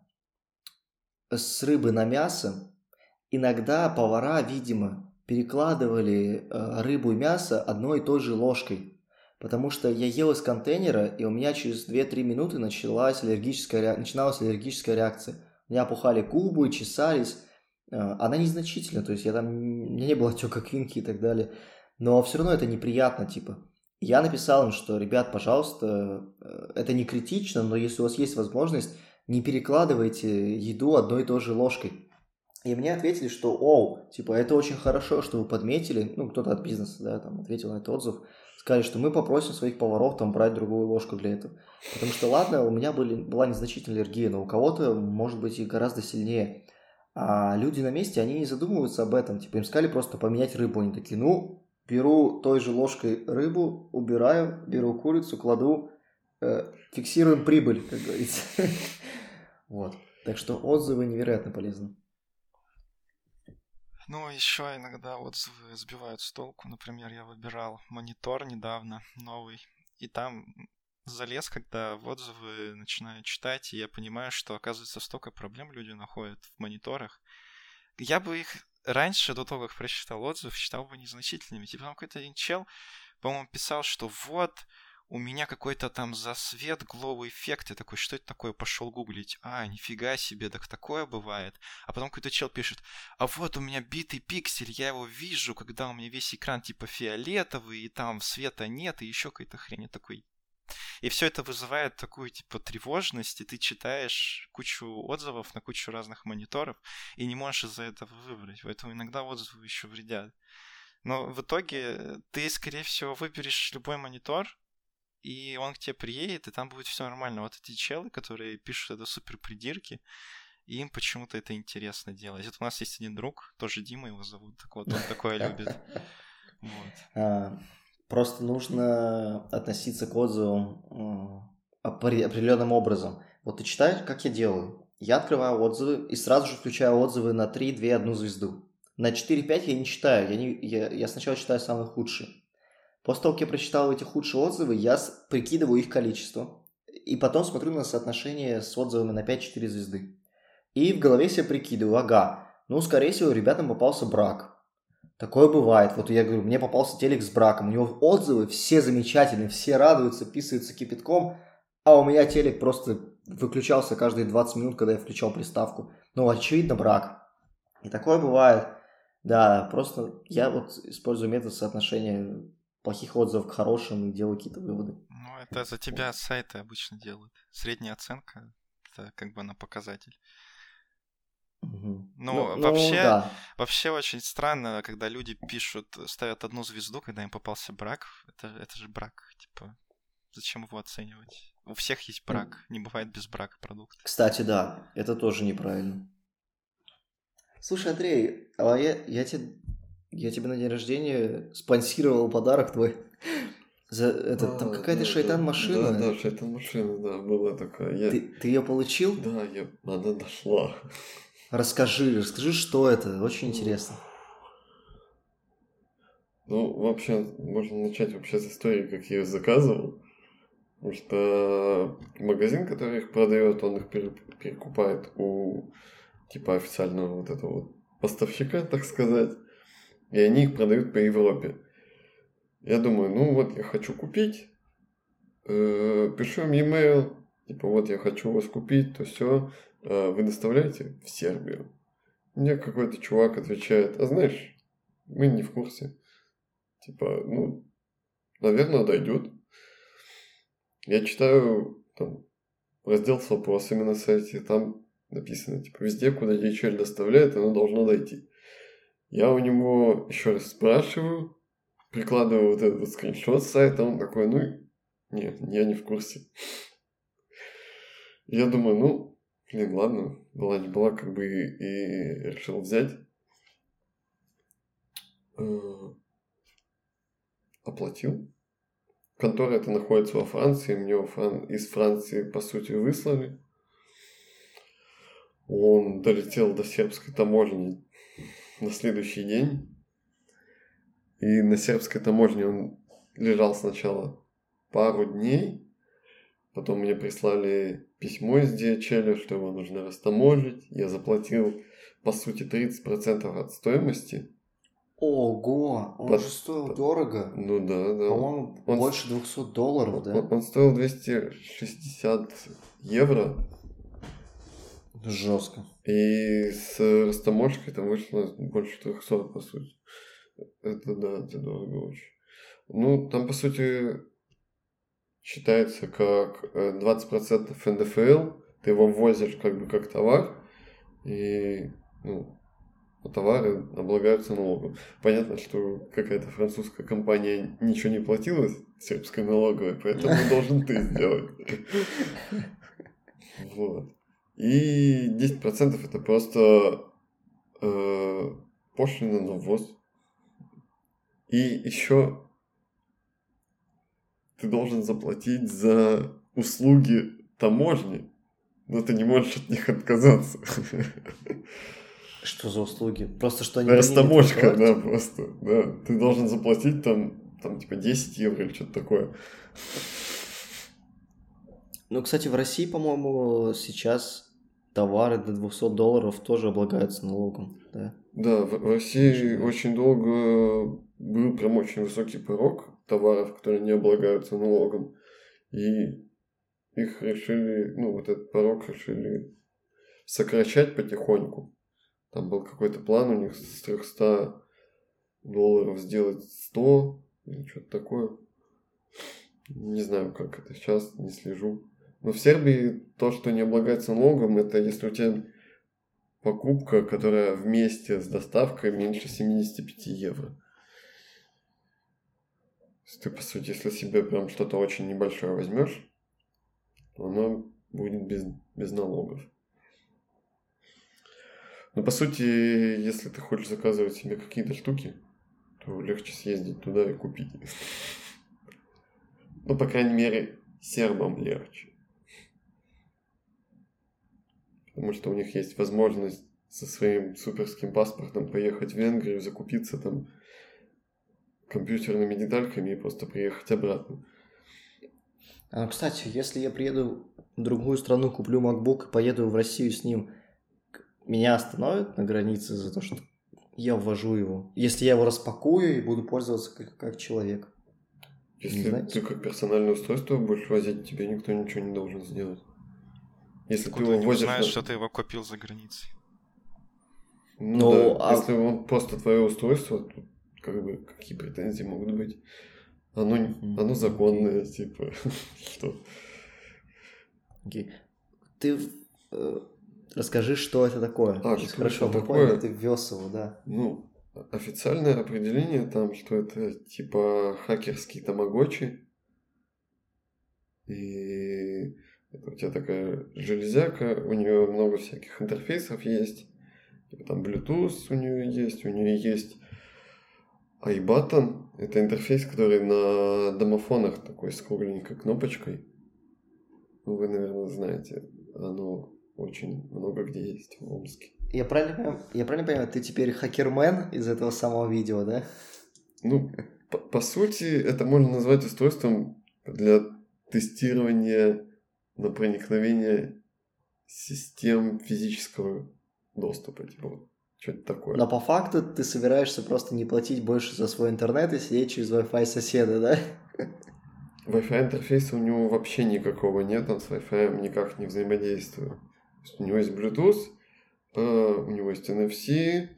с рыбы на мясо, иногда повара, видимо, перекладывали э, рыбу и мясо одной и той же ложкой. Потому что я ел из контейнера, и у меня через 2-3 минуты началась аллергическая, начиналась аллергическая реакция. У меня опухали губы, чесались. Э, она незначительна, то есть я там... у меня не было отека квинки и так далее. Но все равно это неприятно, типа. Я написал им, что, ребят, пожалуйста, э, это не критично, но если у вас есть возможность, не перекладывайте еду одной и той же ложкой. И мне ответили, что, оу, типа, это очень хорошо, что вы подметили, ну, кто-то от бизнеса, да, там, ответил на этот отзыв, сказали, что мы попросим своих поваров там брать другую ложку для этого. Потому что, ладно, у меня были, была незначительная аллергия, но у кого-то, может быть, и гораздо сильнее. А люди на месте, они не задумываются об этом. Типа, им сказали просто поменять рыбу. Они такие, ну, беру той же ложкой рыбу, убираю, беру курицу, кладу, э, фиксируем прибыль, как говорится. Вот. Так что отзывы невероятно полезны. Ну, еще иногда отзывы сбивают с толку. Например, я выбирал монитор недавно, новый, и там залез, когда в отзывы начинаю читать, и я понимаю, что, оказывается, столько проблем люди находят в мониторах. Я бы их раньше, до того, как прочитал отзыв, считал бы незначительными. Типа там какой-то один чел, по-моему, писал, что вот, у меня какой-то там засвет, глоу эффект. Я такой, что это такое? Пошел гуглить. А, нифига себе, так такое бывает. А потом какой-то чел пишет, а вот у меня битый пиксель, я его вижу, когда у меня весь экран типа фиолетовый, и там света нет, и еще какая-то хрень. Я такой, и все это вызывает такую, типа, тревожность, и ты читаешь кучу отзывов на кучу разных мониторов, и не можешь из-за этого выбрать. Поэтому иногда отзывы еще вредят. Но в итоге ты, скорее всего, выберешь любой монитор, и он к тебе приедет, и там будет все нормально. Вот эти челы, которые пишут это супер придирки, им почему-то это интересно делать. Вот у нас есть один друг, тоже Дима его зовут, так вот он такое любит. Вот. А, Просто нужно относиться к отзывам определенным образом. Вот ты читаешь, как я делаю. Я открываю отзывы и сразу же включаю отзывы на 3, 2, 1 звезду. На 4-5 я не читаю, я, не, я, я сначала читаю самые худшие. После того, как я прочитал эти худшие отзывы, я прикидываю их количество. И потом смотрю на соотношение с отзывами на 5-4 звезды. И в голове себе прикидываю, ага, ну, скорее всего, ребятам попался брак. Такое бывает. Вот я говорю, мне попался телек с браком. У него отзывы все замечательные, все радуются, писаются кипятком, а у меня телек просто выключался каждые 20 минут, когда я включал приставку. Ну, очевидно, брак. И такое бывает. Да, просто я вот использую метод соотношения плохих отзывов к хорошим и делаю какие-то выводы. Ну, это за тебя сайты обычно делают. Средняя оценка, это как бы на показатель. Ну, ну, вообще, ну, да. вообще очень странно, когда люди пишут, ставят одну звезду, когда им попался брак. Это, это же брак, типа, зачем его оценивать? У всех есть брак, не бывает без брака продукт. Кстати, да, это тоже неправильно. Слушай, Андрей, а я, я, тебе, я тебе на день рождения спонсировал подарок твой. За это, а, там какая-то да, шайтан-машина. Да, да, шайтан-машина, да, была такая. Я... Ты, ты ее получил? Да, я... она дошла. Расскажи, расскажи, что это, очень интересно. Ну, вообще, можно начать вообще с истории, как я ее заказывал. Потому что магазин, который их продает, он их перекупает у типа официального вот этого вот поставщика, так сказать. И они их продают по Европе. Я думаю, ну вот я хочу купить, э, пишу им e-mail, типа вот я хочу вас купить, то все, а, вы доставляете в Сербию? Мне какой-то чувак отвечает, а знаешь, мы не в курсе. Типа, ну, наверное, дойдет. Я читаю там раздел с вопросами на сайте, там написано, типа, везде, куда DHL доставляет, оно должно дойти. Я у него еще раз спрашиваю, прикладываю вот этот скриншот с сайта, он такой, ну, нет, я не в курсе. Я думаю, ну, Блин, ладно, была не была, как бы и, и решил взять. Э, оплатил. Контора это находится во Франции, мне Фран... из Франции, по сути, выслали. Он долетел до сербской таможни на следующий день. И на сербской таможне он лежал сначала пару дней, Потом мне прислали письмо из DHL, что его нужно растаможить. Я заплатил, по сути, 30% от стоимости. Ого, он Под- же стоил дорого. Ну да, да. По-моему, Он- больше 200 долларов, да? Он, он стоил 260 евро. Жестко. И с растаможкой там вышло больше 300, по сути. Это да, это дорого очень. Ну, там, по сути, считается как э, 20% НДФЛ, ты его ввозишь как бы как товар, и ну, товары облагаются налогом. Понятно, что какая-то французская компания ничего не платила сербской налоговой, поэтому должен ты сделать. Вот. И 10% это просто э, пошлина на ввоз. И еще ты должен заплатить за услуги таможни, но ты не можешь от них отказаться. Что за услуги? Просто что они... Растаможка, да, просто. Да. Ты должен заплатить там, там типа 10 евро или что-то такое. Ну, кстати, в России, по-моему, сейчас товары до 200 долларов тоже облагаются налогом, да? Да, в, России очень долго был прям очень высокий порог товаров, которые не облагаются налогом. И их решили, ну, вот этот порог решили сокращать потихоньку. Там был какой-то план у них с 300 долларов сделать 100 или что-то такое. Не знаю, как это сейчас, не слежу. Но в Сербии то, что не облагается налогом, это если у тебя покупка, которая вместе с доставкой меньше 75 евро. Есть ты, по сути, если себе прям что-то очень небольшое возьмешь, оно будет без, без налогов. Но, по сути, если ты хочешь заказывать себе какие-то штуки, то легче съездить туда и купить. Ну, по крайней мере, сербам легче. Потому что у них есть возможность со своим суперским паспортом поехать в Венгрию, закупиться там компьютерными детальками и просто приехать обратно. А, кстати, если я приеду в другую страну, куплю MacBook и поеду в Россию с ним, меня остановят на границе за то, что я ввожу его? Если я его распакую и буду пользоваться как, как человек. Если ты как персональное устройство будешь возить, тебе никто ничего не должен сделать. Если ты Откуда его они возишь... на- что ты его купил за границей? Ну, Ну, да, а- если он просто твое устройство, то как бы какие претензии могут быть? Оно, Мгм, оно законное, типа, что? Окей. Ты э, расскажи, что это такое. А, что Хорошо, это мы поняли, такое? ты ввез его, да. Ну, официальное определение там, что это типа хакерский тамагочи. И это у тебя такая железяка, у нее много всяких интерфейсов есть. Типа там Bluetooth у нее есть, у нее есть iButton. Это интерфейс, который на домофонах такой с кругленькой кнопочкой. Ну, вы, наверное, знаете. Оно очень много где есть в Омске. Я правильно, понимаю- я правильно понимаю, ты теперь хакермен из этого самого видео, да? Ну, по, по сути, это можно назвать устройством для тестирования на проникновение систем физического доступа, типа что-то такое. Но по факту ты собираешься просто не платить больше за свой интернет и сидеть через Wi-Fi соседа, да? Wi-Fi интерфейса у него вообще никакого нет, он с Wi-Fi никак не взаимодействует. У него есть Bluetooth, э, у него есть NFC,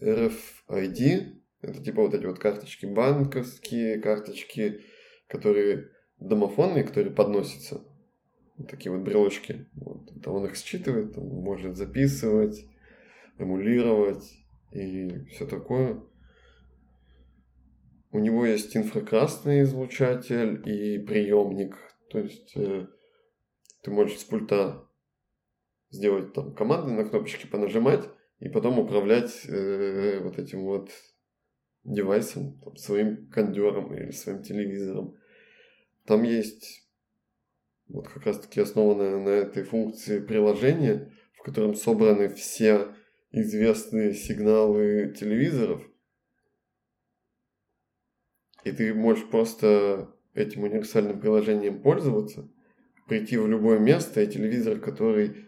RFID, это типа вот эти вот карточки банковские, карточки, которые домофонные, которые подносятся. Такие вот брелочки. Вот. Это он их считывает, он может записывать, эмулировать и все такое. У него есть инфракрасный излучатель и приемник. То есть э, ты можешь с пульта сделать там команды на кнопочки понажимать и потом управлять э, вот этим вот девайсом, там, своим кондером или своим телевизором. Там есть вот как раз таки основанное на этой функции приложение, в котором собраны все известные сигналы телевизоров. И ты можешь просто этим универсальным приложением пользоваться, прийти в любое место, и телевизор, который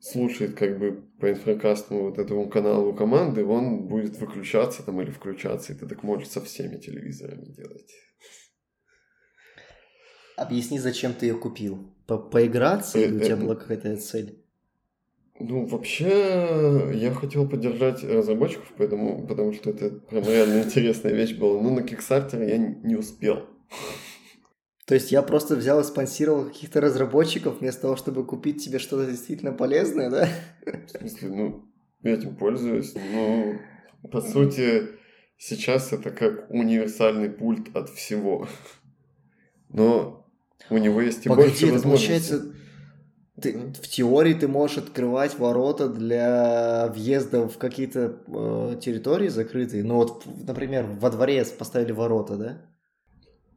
слушает как бы по инфракастному вот этому каналу команды, он будет выключаться там или включаться, и ты так можешь со всеми телевизорами делать. Объясни, зачем ты ее купил? По Поиграться или у тебя была какая-то цель? Ну, вообще, я хотел поддержать разработчиков, поэтому, потому что это прям реально интересная вещь была. Но на Kickstarter я не успел. То есть я просто взял и спонсировал каких-то разработчиков вместо того, чтобы купить тебе что-то действительно полезное, да? В смысле, ну, я этим пользуюсь. Но, по сути, сейчас это как универсальный пульт от всего. Но у него есть и Погоди, больше это возможностей. получается, ты, в теории ты можешь открывать ворота для въезда в какие-то э, территории закрытые. Ну вот, например, во дворе поставили ворота, да?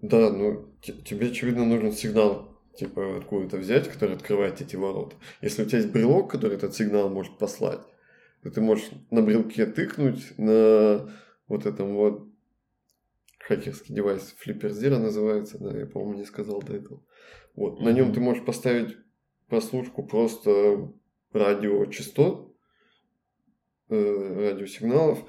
Да, ну тебе, очевидно, нужен сигнал, типа, откуда-то взять, который открывает эти ворота. Если у тебя есть брелок, который этот сигнал может послать, то ты можешь на брелке тыкнуть на вот этом вот хакерский девайс, Flipper Zero называется, да, я, по-моему, не сказал до этого. Вот, mm-hmm. на нем ты можешь поставить прослушку просто радиочастот, э, радиосигналов,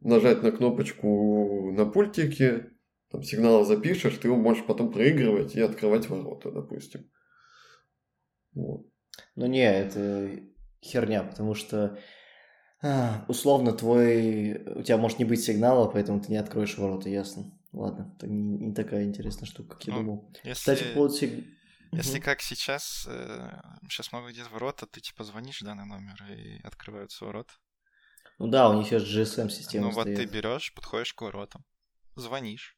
нажать на кнопочку на пультике, там сигнал запишешь, ты его можешь потом проигрывать и открывать ворота, допустим. Вот. Ну не, это херня, потому что условно твой... У тебя может не быть сигнала, поэтому ты не откроешь ворота, ясно. Ладно, это не, не такая интересная штука, как я ну, думал. Если... Кстати, по поводу сиг... Если угу. как сейчас, э, сейчас много где ворота, ты типа звонишь данный номер и открываются ворота. Ну да, у них сейчас GSM-система Ну вот ты берешь, подходишь к воротам, звонишь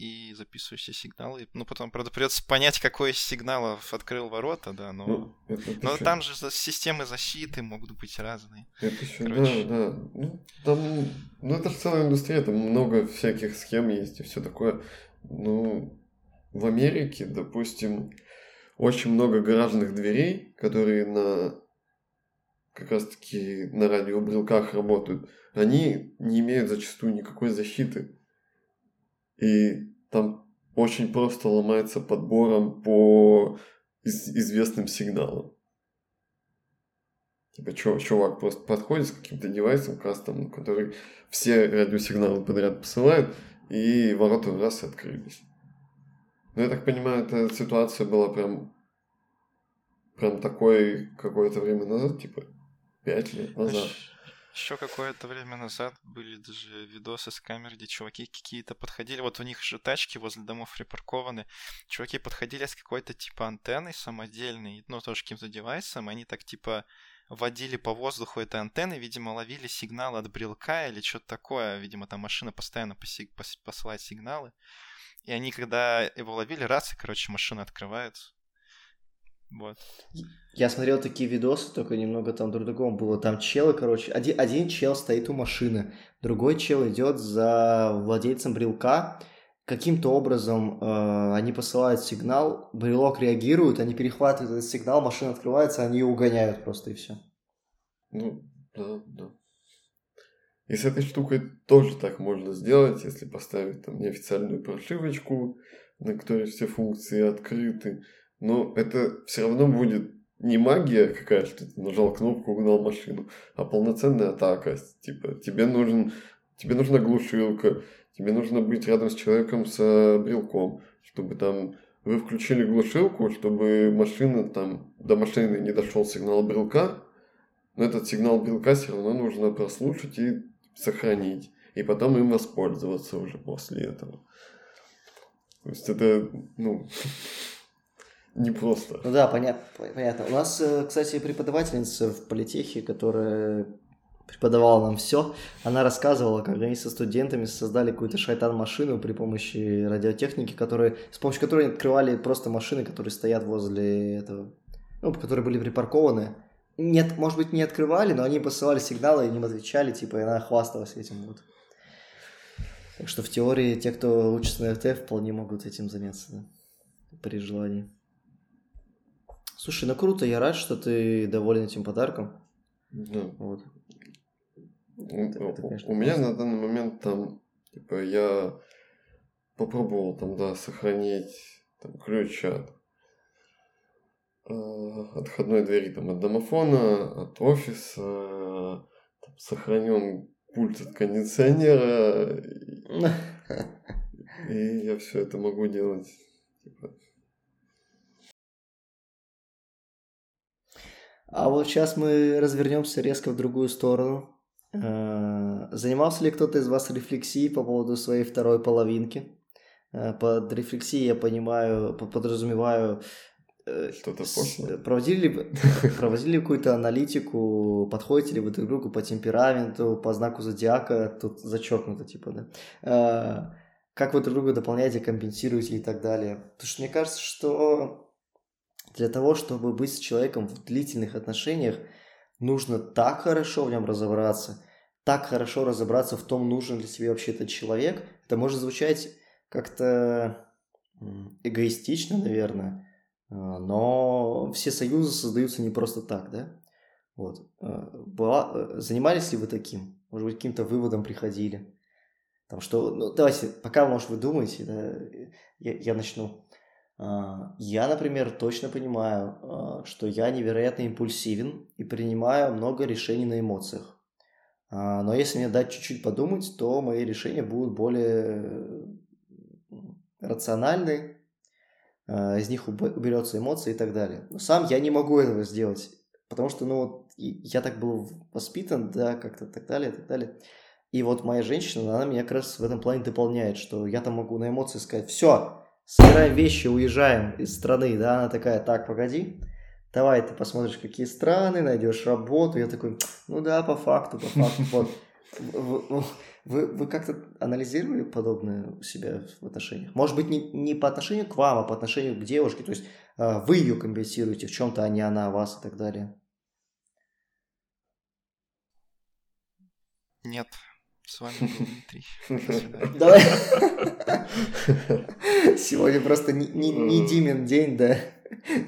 и записываешь все сигналы. Ну, потом, правда, придется понять, какой из сигналов открыл ворота, да, но, ну, но еще... там же системы защиты могут быть разные. Это еще, Короче... да, да. Ну, там, ну, это же целая индустрия, там много всяких схем есть и все такое. Ну, в Америке, допустим, очень много гаражных дверей, которые на как раз таки на радиобрелках работают, они не имеют зачастую никакой защиты. И там очень просто ломается подбором по из- известным сигналам. Типа чувак просто подходит с каким-то девайсом кастомным, который все радиосигналы подряд посылает, и ворота раз и открылись. Ну, я так понимаю, эта ситуация была прям, прям такой какое-то время назад, типа, пять лет назад. Еще какое-то время назад были даже видосы с камер, где чуваки какие-то подходили, вот у них же тачки возле домов припаркованы, чуваки подходили с какой-то типа антенной самодельной, ну тоже каким-то девайсом, они так типа водили по воздуху этой антенны, видимо, ловили сигнал от брелка или что-то такое, видимо, там машина постоянно посылает сигналы. И они, когда его ловили, раз, и, короче, машина открывается. Вот. Я смотрел такие видосы, только немного там друг другом было. Там челы, короче, один, один чел стоит у машины, другой чел идет за владельцем брелка. Каким-то образом э, они посылают сигнал, брелок реагирует, они перехватывают этот сигнал, машина открывается, они ее угоняют просто и все. Ну, да, да. И с этой штукой тоже так можно сделать, если поставить там неофициальную прошивочку, на которой все функции открыты. Но это все равно будет не магия какая-то, что ты нажал кнопку, угнал машину, а полноценная атака. Типа, тебе нужен, тебе нужна глушилка, тебе нужно быть рядом с человеком с брелком, чтобы там вы включили глушилку, чтобы машина там, до машины не дошел сигнал брелка, но этот сигнал брелка все равно нужно прослушать и сохранить, и потом им воспользоваться уже после этого. То есть это, ну, не просто. Ну да, понятно, понятно. У нас, э, кстати, преподавательница в политехе, которая преподавала нам все, она рассказывала, как они со студентами создали какую-то шайтан-машину при помощи радиотехники, которые, с помощью которой они открывали просто машины, которые стоят возле этого, ну, которые были припаркованы, нет, может быть, не открывали, но они посылали сигналы, и им отвечали, типа, и она хвасталась этим вот. Так что в теории те, кто учится на РТ, вполне могут этим заняться, да, при желании. Слушай, ну круто, я рад, что ты доволен этим подарком. Да. Вот. Это, это, конечно, у меня на данный момент там, типа, я попробовал там, да, сохранить там ключ от от входной двери, там, от домофона, от офиса, там, сохранен пульт от кондиционера, и я все это могу делать. Типа. А вот сейчас мы развернемся резко в другую сторону. Э, занимался ли кто-то из вас рефлексией по поводу своей второй половинки? Э, под рефлексией я понимаю, подразумеваю э, что-то пошло. Проводили ли, проводили ли какую-то аналитику, подходите ли вы друг другу по темпераменту, по знаку зодиака, тут зачеркнуто, типа, да, как вы друг друга дополняете, компенсируете и так далее. Потому что мне кажется, что для того, чтобы быть с человеком в длительных отношениях, нужно так хорошо в нем разобраться, так хорошо разобраться в том, нужен ли тебе вообще этот человек. Это может звучать как-то эгоистично, наверное, а, но все союзы создаются не просто так, да? Вот. А, была, э, занимались ли вы таким? Может быть, каким-то выводом приходили? Там что, ну, давайте, пока, может, вы думаете, да, я, я начну. А, я, например, точно понимаю, что я невероятно импульсивен и принимаю много решений на эмоциях. Но если мне дать чуть-чуть подумать, то мои решения будут более рациональны, а, из них уберется эмоции и так далее. Но сам я не могу этого сделать, потому что, ну, вот, я так был воспитан, да, как-то так далее, так далее. И вот моя женщина, она меня как раз в этом плане дополняет, что я там могу на эмоции сказать, все, собираем вещи, уезжаем из страны, да, она такая, так, погоди, давай ты посмотришь, какие страны, найдешь работу, я такой, ну да, по факту, по факту, вот. Вы, вы как-то анализировали подобное у себя в отношениях? Может быть, не, не по отношению к вам, а по отношению к девушке. То есть э, вы ее компенсируете в чем-то, а не она вас и так далее. Нет, с вами был Дмитрий. Давай. Сегодня просто не, не, не Димин день, да.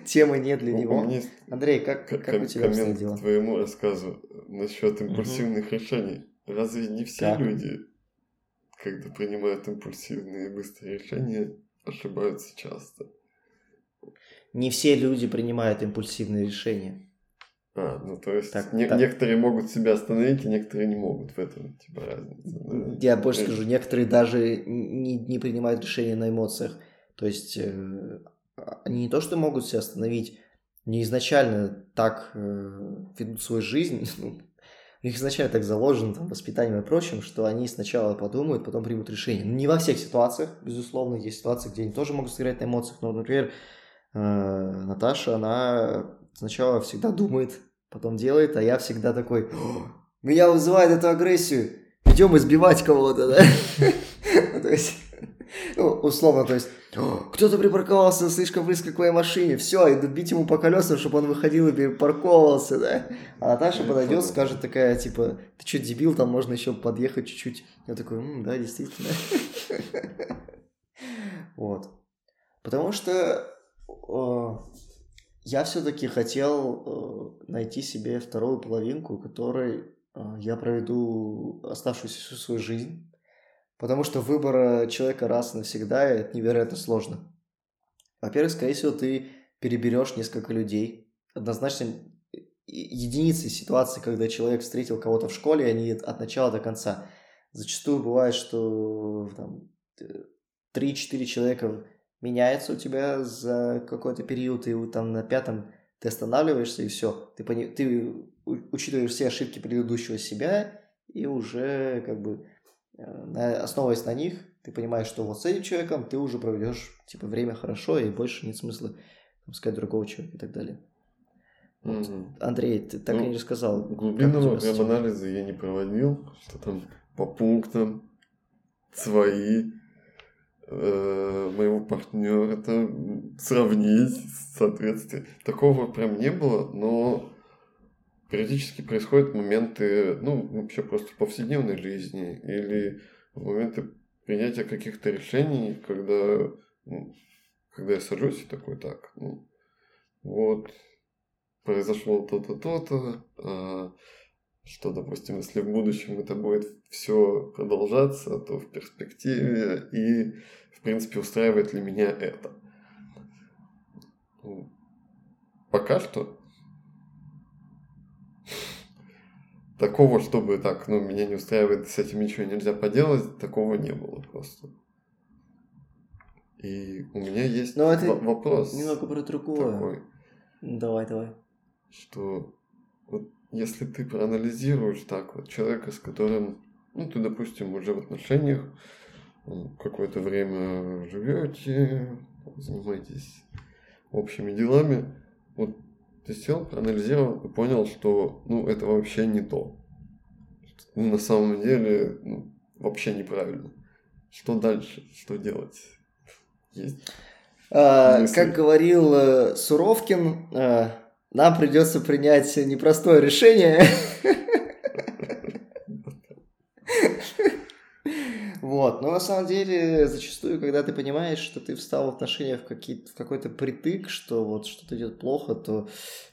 Темы нет для него. Андрей, как, как у тебя коммент дела? твоему рассказу насчет импульсивных решений. Разве не все люди, когда принимают импульсивные и быстрые решения, ошибаются часто? Не все люди принимают импульсивные решения. А, ну то есть так, не, так. некоторые могут себя остановить, а некоторые не могут в этом типа разница. Да? Я больше скажу, некоторые даже не, не принимают решения на эмоциях. То есть э, они не то, что могут себя остановить, они изначально так э, ведут свою жизнь, ну, у них изначально так заложено там, воспитанием и прочим, что они сначала подумают, потом примут решение. Ну, не во всех ситуациях, безусловно, есть ситуации, где они тоже могут сыграть на эмоциях, но, например, э, Наташа, она сначала всегда думает, потом делает, а я всегда такой, меня вызывает эту агрессию, идем избивать кого-то, да? То есть, ну, условно, то есть, кто-то припарковался слишком близко к моей машине, все, иду бить ему по колесам, чтобы он выходил и перепарковывался, да? А Наташа подойдет, скажет такая, типа, ты что, дебил, там можно еще подъехать чуть-чуть. Я такой, да, действительно. Вот. Потому что я все-таки хотел найти себе вторую половинку, которой я проведу оставшуюся всю свою жизнь Потому что выбор человека раз навсегда – это невероятно сложно. Во-первых, скорее всего, ты переберешь несколько людей. Однозначно единицы ситуации, когда человек встретил кого-то в школе, они от начала до конца. Зачастую бывает, что там, 3-4 человека меняется у тебя за какой-то период, и там на пятом ты останавливаешься, и все. Ты, пони... ты учитываешь все ошибки предыдущего себя, и уже как бы Э, основываясь на них, ты понимаешь, что вот с этим человеком ты уже проведешь типа время хорошо и больше нет смысла там, сказать другого человека и так далее. Вот. Mm-hmm. Андрей, ты так ну, и не рассказал. Глубинного прям анализа я не проводил, что там по пунктам свои э, моего партнера это сравнить, соответствие. Такого прям не было, но периодически происходят моменты, ну, вообще просто повседневной жизни или моменты принятия каких-то решений, когда, ну, когда я сажусь и такой, так, ну, вот, произошло то-то, то-то, а, что, допустим, если в будущем это будет все продолжаться, то в перспективе и, в принципе, устраивает ли меня это. пока что такого, чтобы так, ну, меня не устраивает, с этим ничего нельзя поделать, такого не было просто. И у меня есть Но это вопрос. Немного про другое. Такой, Давай, давай. что если ты проанализируешь так вот человека, с которым, ну, ты, допустим, уже в отношениях, какое-то время живете, занимаетесь общими делами, вот ты сел, проанализировал и понял, что, ну, это вообще не то. Ну, на самом деле, ну, вообще неправильно. Что дальше? Что делать? Есть. А, как говорил э, Суровкин, э, нам придется принять непростое решение. Вот, но на самом деле зачастую, когда ты понимаешь, что ты встал в отношениях в, какие в какой-то притык, что вот что-то идет плохо, то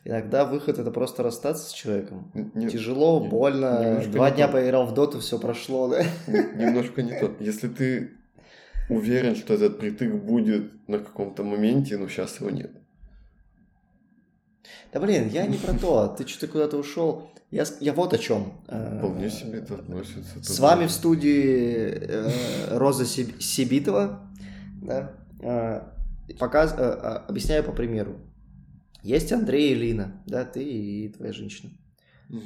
иногда выход это просто расстаться с человеком. Нет, Тяжело, не- больно, два дня то. поиграл в доту, все прошло, да? Немножко не то. Если ты уверен, что этот притык будет на каком-то моменте, но сейчас его нет. Да блин, я не про то, ты что-то куда-то ушел. Я, я вот о чем. Вполне себе это относится. С вами в студии э, Роза Сиб- Сибитова. Да, э, показ, э, э, объясняю по примеру. Есть Андрей и Лина, да, ты и твоя женщина.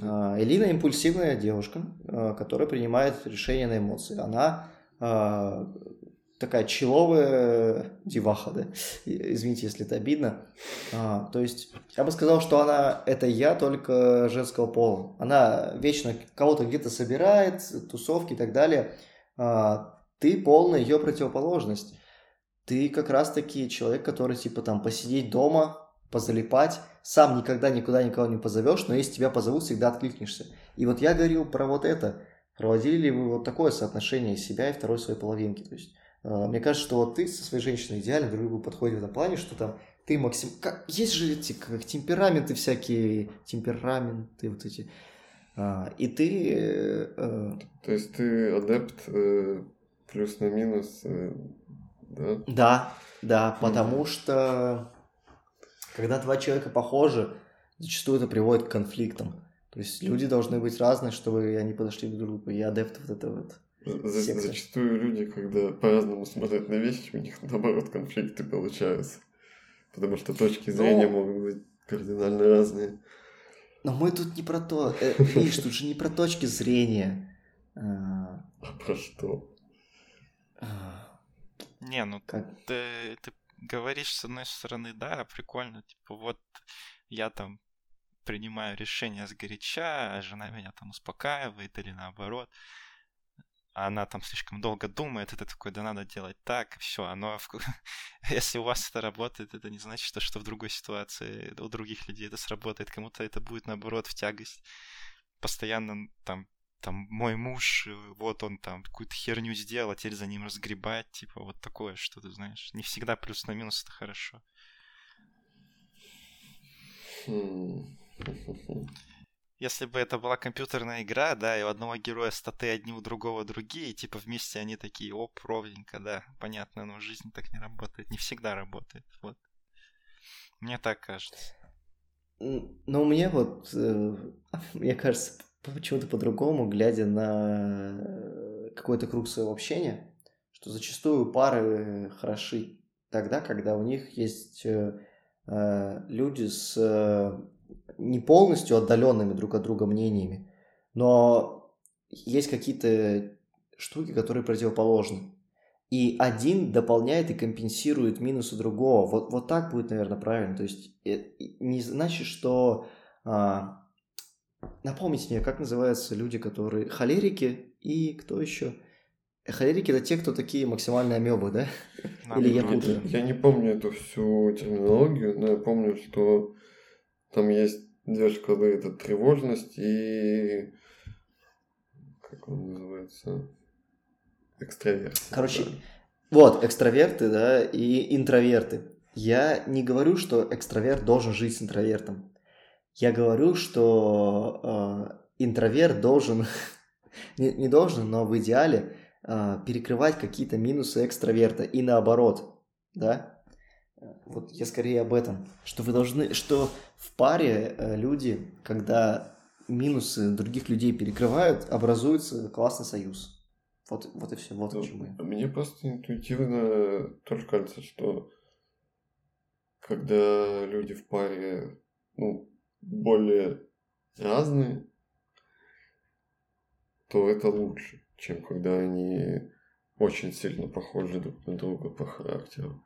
А, Элина импульсивная девушка, а, которая принимает решения на эмоции. Она а, такая человая деваха, да? Извините, если это обидно. А, то есть, я бы сказал, что она это я, только женского пола. Она вечно кого-то где-то собирает, тусовки и так далее. А, ты полная ее противоположность. Ты как раз-таки человек, который типа там посидеть дома, позалипать, сам никогда никуда никого не позовешь, но если тебя позовут, всегда откликнешься. И вот я говорил про вот это. Проводили ли вы вот такое соотношение себя и второй своей половинки? То есть, э, мне кажется, что вот ты со своей женщиной идеально друг другу подходит в этом плане, что там ты максим... Как... Есть же эти как темпераменты всякие, темпераменты вот эти. А, и ты... э, э, То есть ты адепт э, плюс на минус, э, да? Да, да, потому что когда два человека похожи, зачастую это приводит к конфликтам. То есть люди должны быть разные, чтобы они подошли друг к другу. Я адепт вот этого вот. За- зачастую люди, когда по-разному смотрят на вещи, у них наоборот конфликты получаются. Потому что точки зрения Ну. могут быть кардинально разные. Но мы тут не про то. Э, Видишь, тут же не про точки зрения. А, А про что? а, Не, ну Как? ты, ты говоришь с одной стороны, да, прикольно, типа вот я там принимаю решение сгоряча, а жена меня там успокаивает или наоборот. А она там слишком долго думает, и ты такой, да надо делать так, все, оно... Если у вас это работает, это не значит, что, что в другой ситуации у других людей это сработает. Кому-то это будет, наоборот, в тягость. Постоянно там там мой муж, э, вот он там какую-то херню сделал, а теперь за ним разгребать, типа вот такое, что ты знаешь. Не всегда плюс на минус это хорошо. Если бы это была компьютерная игра, да, и у одного героя статы одни, у другого другие, и, типа вместе они такие, оп, ровненько, да, понятно, но в жизни так не работает, не всегда работает, вот. Мне так кажется. Но мне вот, э, мне кажется, почему-то по-другому, глядя на э, какой-то круг своего общения, что зачастую пары хороши тогда, когда у них есть э, люди с не полностью отдаленными друг от друга мнениями, но есть какие-то штуки, которые противоположны. И один дополняет и компенсирует минусы другого. Вот, вот так будет, наверное, правильно. То есть э, не значит, что... а, напомните мне, как называются люди, которые... Холерики и кто еще? Холерики это те, кто такие максимальные амебы, да? Или я путаю? Я не помню эту всю терминологию, но я помню, что там есть две шкалы. Это тревожность и... Как он называется? Экстраверсия. Короче, да. Вот, экстраверты, да, и интроверты. Я не говорю, что экстраверт должен жить с интровертом. Я говорю, что э, интроверт должен, не, не должен, но в идеале э, перекрывать какие-то минусы экстраверта и наоборот, да. Вот я скорее об этом, что вы должны, что в паре э, люди, когда минусы других людей перекрывают, образуется классный союз. Вот, вот и все, вот Ну, к чему я. Мне просто интуитивно тоже кажется, что когда люди в паре ну, более разные, то это лучше, чем когда они очень сильно похожи друг на друга по характеру.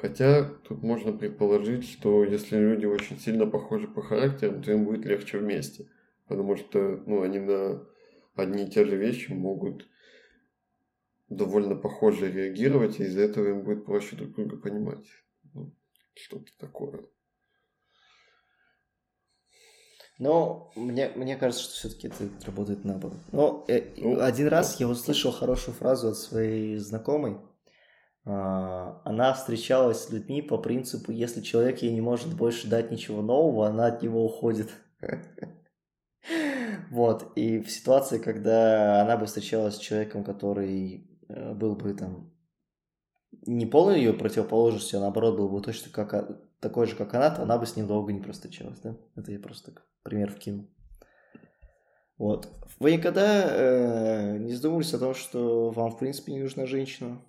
Хотя тут можно предположить, что если люди очень сильно похожи по характеру, то им будет легче вместе. Потому что ну, они на одни и те же вещи могут довольно похоже реагировать, и из-за этого им будет проще друг друга понимать. Ну, что-то такое. Но мне, мне кажется, что все-таки это работает наоборот. Но э, Ну, один раз я услышал хорошую фразу от своей знакомой. А, Она встречалась с людьми по принципу, если человек ей не может больше дать ничего нового, она от него уходит. Вот, и в ситуации, когда она бы встречалась с человеком, который э, был бы там не полной ее противоположностью, а наоборот был бы точно как, такой же, как она, то она бы с ним долго не простачалась, да? Это я просто так пример вкинул. Вот. Вы никогда э, не задумывались о том, что вам, в принципе, не нужна женщина?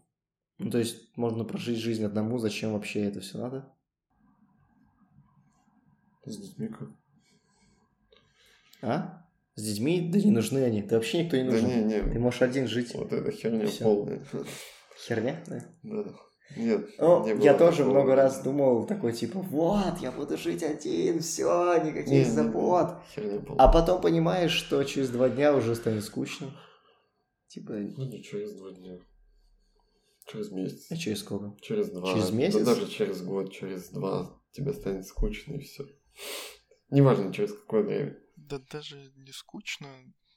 Ну, то есть, можно прожить жизнь одному, зачем вообще это все надо? С детьми как? А? С детьми? Да не нужны они. Ты вообще никто не Да нужен. не, не. Ты можешь один жить. Вот это херня Всё. полная. Херня, да? Да. Нет, Ну, не я тоже такого. много раз думал, такой типа, вот, я буду жить один, все, Не, никаких не, не. забот. Херня полная. А потом понимаешь, что через два дня уже станет скучно. Типа, Ну, не через два дня. Через месяц. а через сколько? Через два. Через месяц? Да даже через год, через два тебе станет скучно и все. Неважно, через какое время. Да даже не скучно,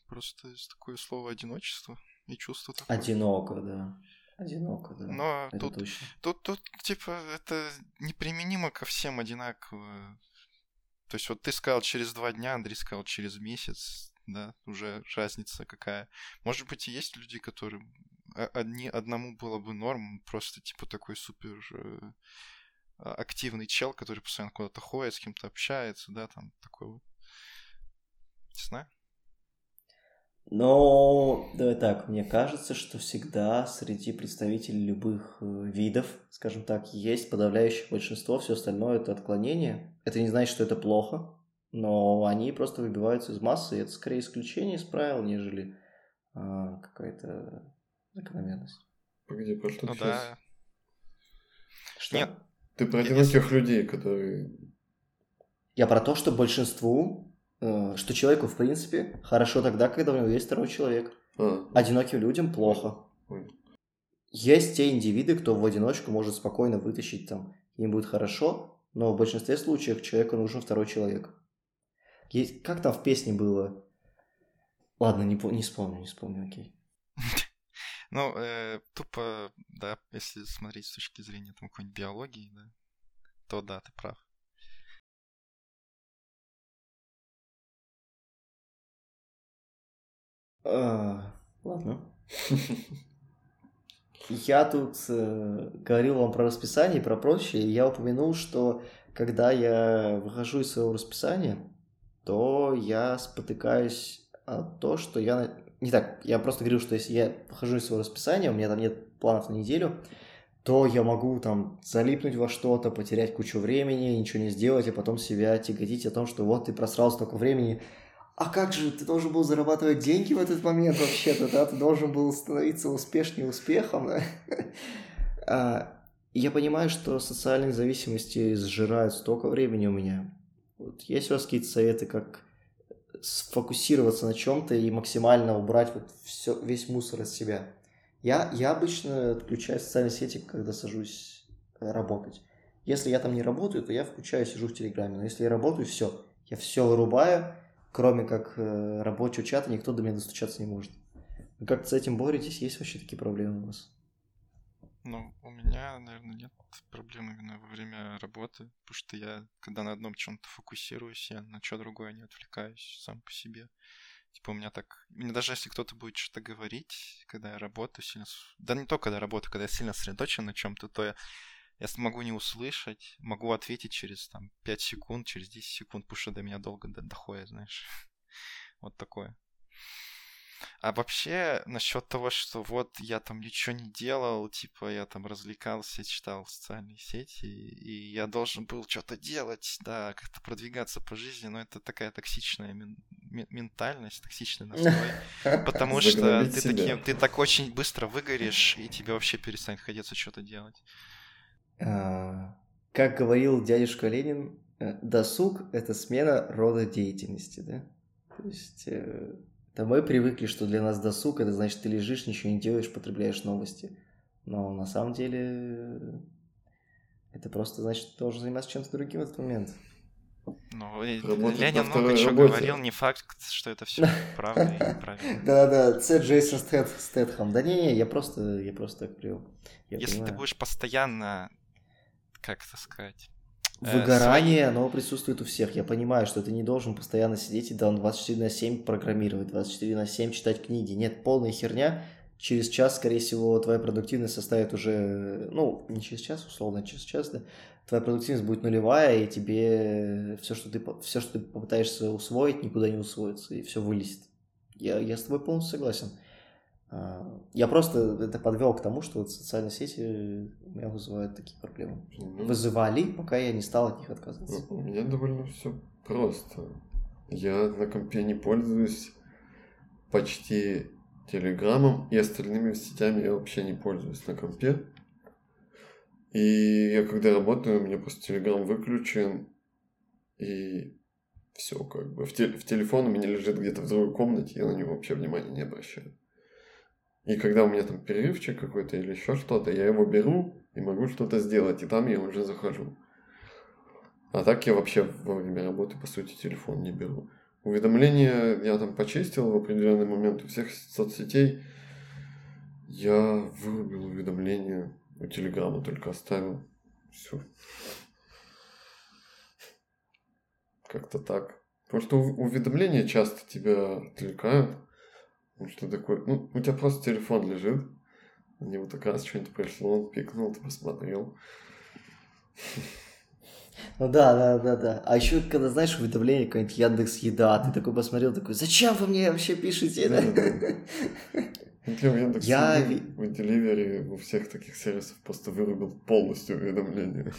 просто есть такое слово одиночество и чувство такое. Одиноко, да. Одиноко, да. Но это тут, точно. тут, тут, типа, это неприменимо ко всем одинаково. То есть вот ты сказал через два дня, Андрей сказал через месяц, да, уже разница какая. Может быть, и есть люди, которым о- одни, одному было бы норм, просто типа такой супер э, а, активный чел, который постоянно куда-то ходит, с кем-то общается, да, там такой вот. Не знаю. Но, давай так, мне кажется, что всегда среди представителей любых э, видов, скажем так, есть подавляющее большинство, все остальное это отклонение. Это не значит, что это плохо, но они просто выбиваются из массы, и это скорее исключение из правил, нежели а, какая-то закономерность. Погоди, про что Ну ты сейчас? да. Что? Нет. Ты про одиноких людей, которые... Я про то, что большинству, э, что человеку, в принципе, хорошо тогда, когда у него есть второй человек. А, Одиноким людям плохо. понял. Есть те индивиды, кто в одиночку может спокойно вытащить там, им будет хорошо, но в большинстве случаев человеку нужен второй человек. Есть, как там в песне было? Ладно, не, не вспомню, не вспомню, окей. Ну, э, тупо, да, если смотреть с точки зрения там какой-нибудь биологии, да, то да, ты прав. А, ладно. Я тут э, говорил вам про расписание, про прочее, и я упомянул, что когда я выхожу из своего расписания, то я спотыкаюсь о то, что я... Не так, я просто говорил, что если я выхожу из своего расписания, у меня там нет планов на неделю, то я могу там залипнуть во что-то, потерять кучу времени, ничего не сделать, и потом себя тяготить о том, что вот ты просрал столько времени, а как же, ты должен был зарабатывать деньги в этот момент вообще-то, да? Ты должен был становиться успешнее успехом, да? Я понимаю, что социальные зависимости сжирают столько времени у меня. Вот есть у вас какие-то советы, как сфокусироваться на чем-то и максимально убрать вот все, весь мусор из себя? Я, я обычно отключаю социальные сети, когда сажусь э, работать. Если я там не работаю, то я включаю, сижу в Телеграме. Но если я работаю, все. Я все вырубаю, кроме как э, рабочего чата, никто до меня достучаться не может. Как-то с этим боретесь? Есть вообще такие проблемы у вас? Ну, у меня, наверное, нет проблем именно во время работы, потому что я, когда на одном чем-то фокусируюсь, я на что другое не отвлекаюсь сам по себе. Типа у меня так... Мне даже если кто-то будет что-то говорить, когда я работаю сильно... Да не только когда я работаю, когда я сильно сосредоточен на чем-то, то я, Я могу не услышать, могу ответить через там 5 секунд, через 10 секунд, потому что до меня долго доходит, знаешь. Вот такое. А вообще, насчет того, что вот я там ничего не делал, типа я там развлекался, читал социальные сети, и я должен был что-то делать, да, как-то продвигаться по жизни, но это такая токсичная мен- ментальность, токсичный настрой, потому что ты, таким, ты так очень быстро выгоришь, и тебе вообще перестанет хотеться что-то делать. А, как говорил дядюшка Ленин, э, досуг – это смена рода деятельности, да? То есть э, да мы привыкли, что для нас досуг это значит ты лежишь, ничего не делаешь, потребляешь новости. Но на самом деле это просто значит ты должен заниматься чем-то другим в этот момент. Ну, Ленин много чего говорил, не факт, что это все правда и правильно. Да-да, С. Джейсон Стэтхэм. Да не-не, я просто, я просто так привел. Если ты будешь постоянно, как это сказать, Э, Выгорание, оно присутствует у всех. Я понимаю, что ты не должен постоянно сидеть и там 24 на 7 программировать, 24 на 7 читать книги. Нет, полная херня. Через час, скорее всего, твоя продуктивность составит уже, ну, не через час, условно, через час, да, твоя продуктивность будет нулевая, и тебе все, что ты, все, что ты попытаешься усвоить, никуда не усвоится, и все вылезет. Я, я с тобой полностью согласен. Я просто это подвел к тому, что вот социальные сети у меня вызывают такие проблемы. Ну, Вызывали, пока я не стал от них отказываться. У меня довольно все просто. Я на компе не пользуюсь почти Телеграмом и остальными сетями я вообще не пользуюсь на компе. И я когда работаю, у меня просто Телеграм выключен, и все как бы. В, те, в телефон у меня лежит где-то в другой комнате, я на него вообще внимания не обращаю. И когда у меня там перерывчик какой-то или еще что-то, я его беру и могу что-то сделать, и там я уже захожу. А так я вообще во время работы, по сути, телефон не беру. Уведомления я там почистил в определенный момент у всех соцсетей. Я вырубил уведомления, у Телеграма только оставил. Все. Как-то так. Потому что уведомления часто тебя отвлекают. Ну, что такое? Ну, у тебя просто телефон лежит, на него так раз что-нибудь пришло, он пикнул, ты посмотрел. Ну да, да, да, да. А еще, когда, знаешь, уведомление какое-нибудь Яндекс Еда, ты такой посмотрел, такой, зачем вы мне вообще пишете? Да, Я в Яндекс Я... в Delivery, у всех таких сервисов просто вырубил полностью уведомления.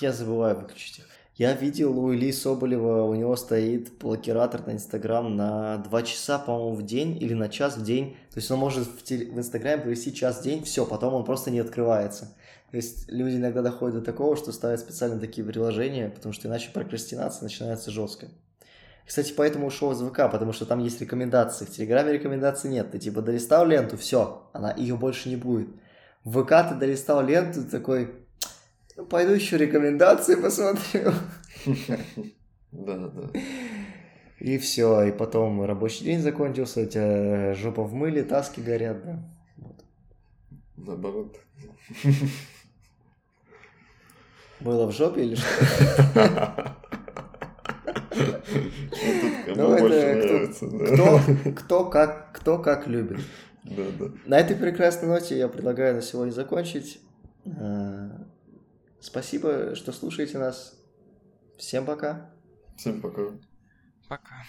Я забываю выключить их. Я видел у Ильи Соболева, у него стоит блокиратор на Инстаграм на 2 часа, по-моему, в день или на час в день. То есть он может в, теле... в Инстаграме провести час в день, все, потом он просто не открывается. То есть люди иногда доходят до такого, что ставят специально такие приложения, потому что иначе прокрастинация начинается жестко. Кстати, поэтому ушел из ВК, потому что там есть рекомендации. В Телеграме рекомендаций нет. Ты типа долистал ленту, все, она ее больше не будет. В ВК ты долистал ленту, такой, ну, пойду еще рекомендации посмотрю. Да, да. И все, и потом рабочий день закончился, у тебя жопа в мыле, таски горят, да. Вот. Наоборот. Было в жопе или что? Ну, это кто, кто, как, кто как любит. Да, да. На этой прекрасной ноте я предлагаю на сегодня закончить. Спасибо, что слушаете нас. Всем пока. Всем пока. Пока.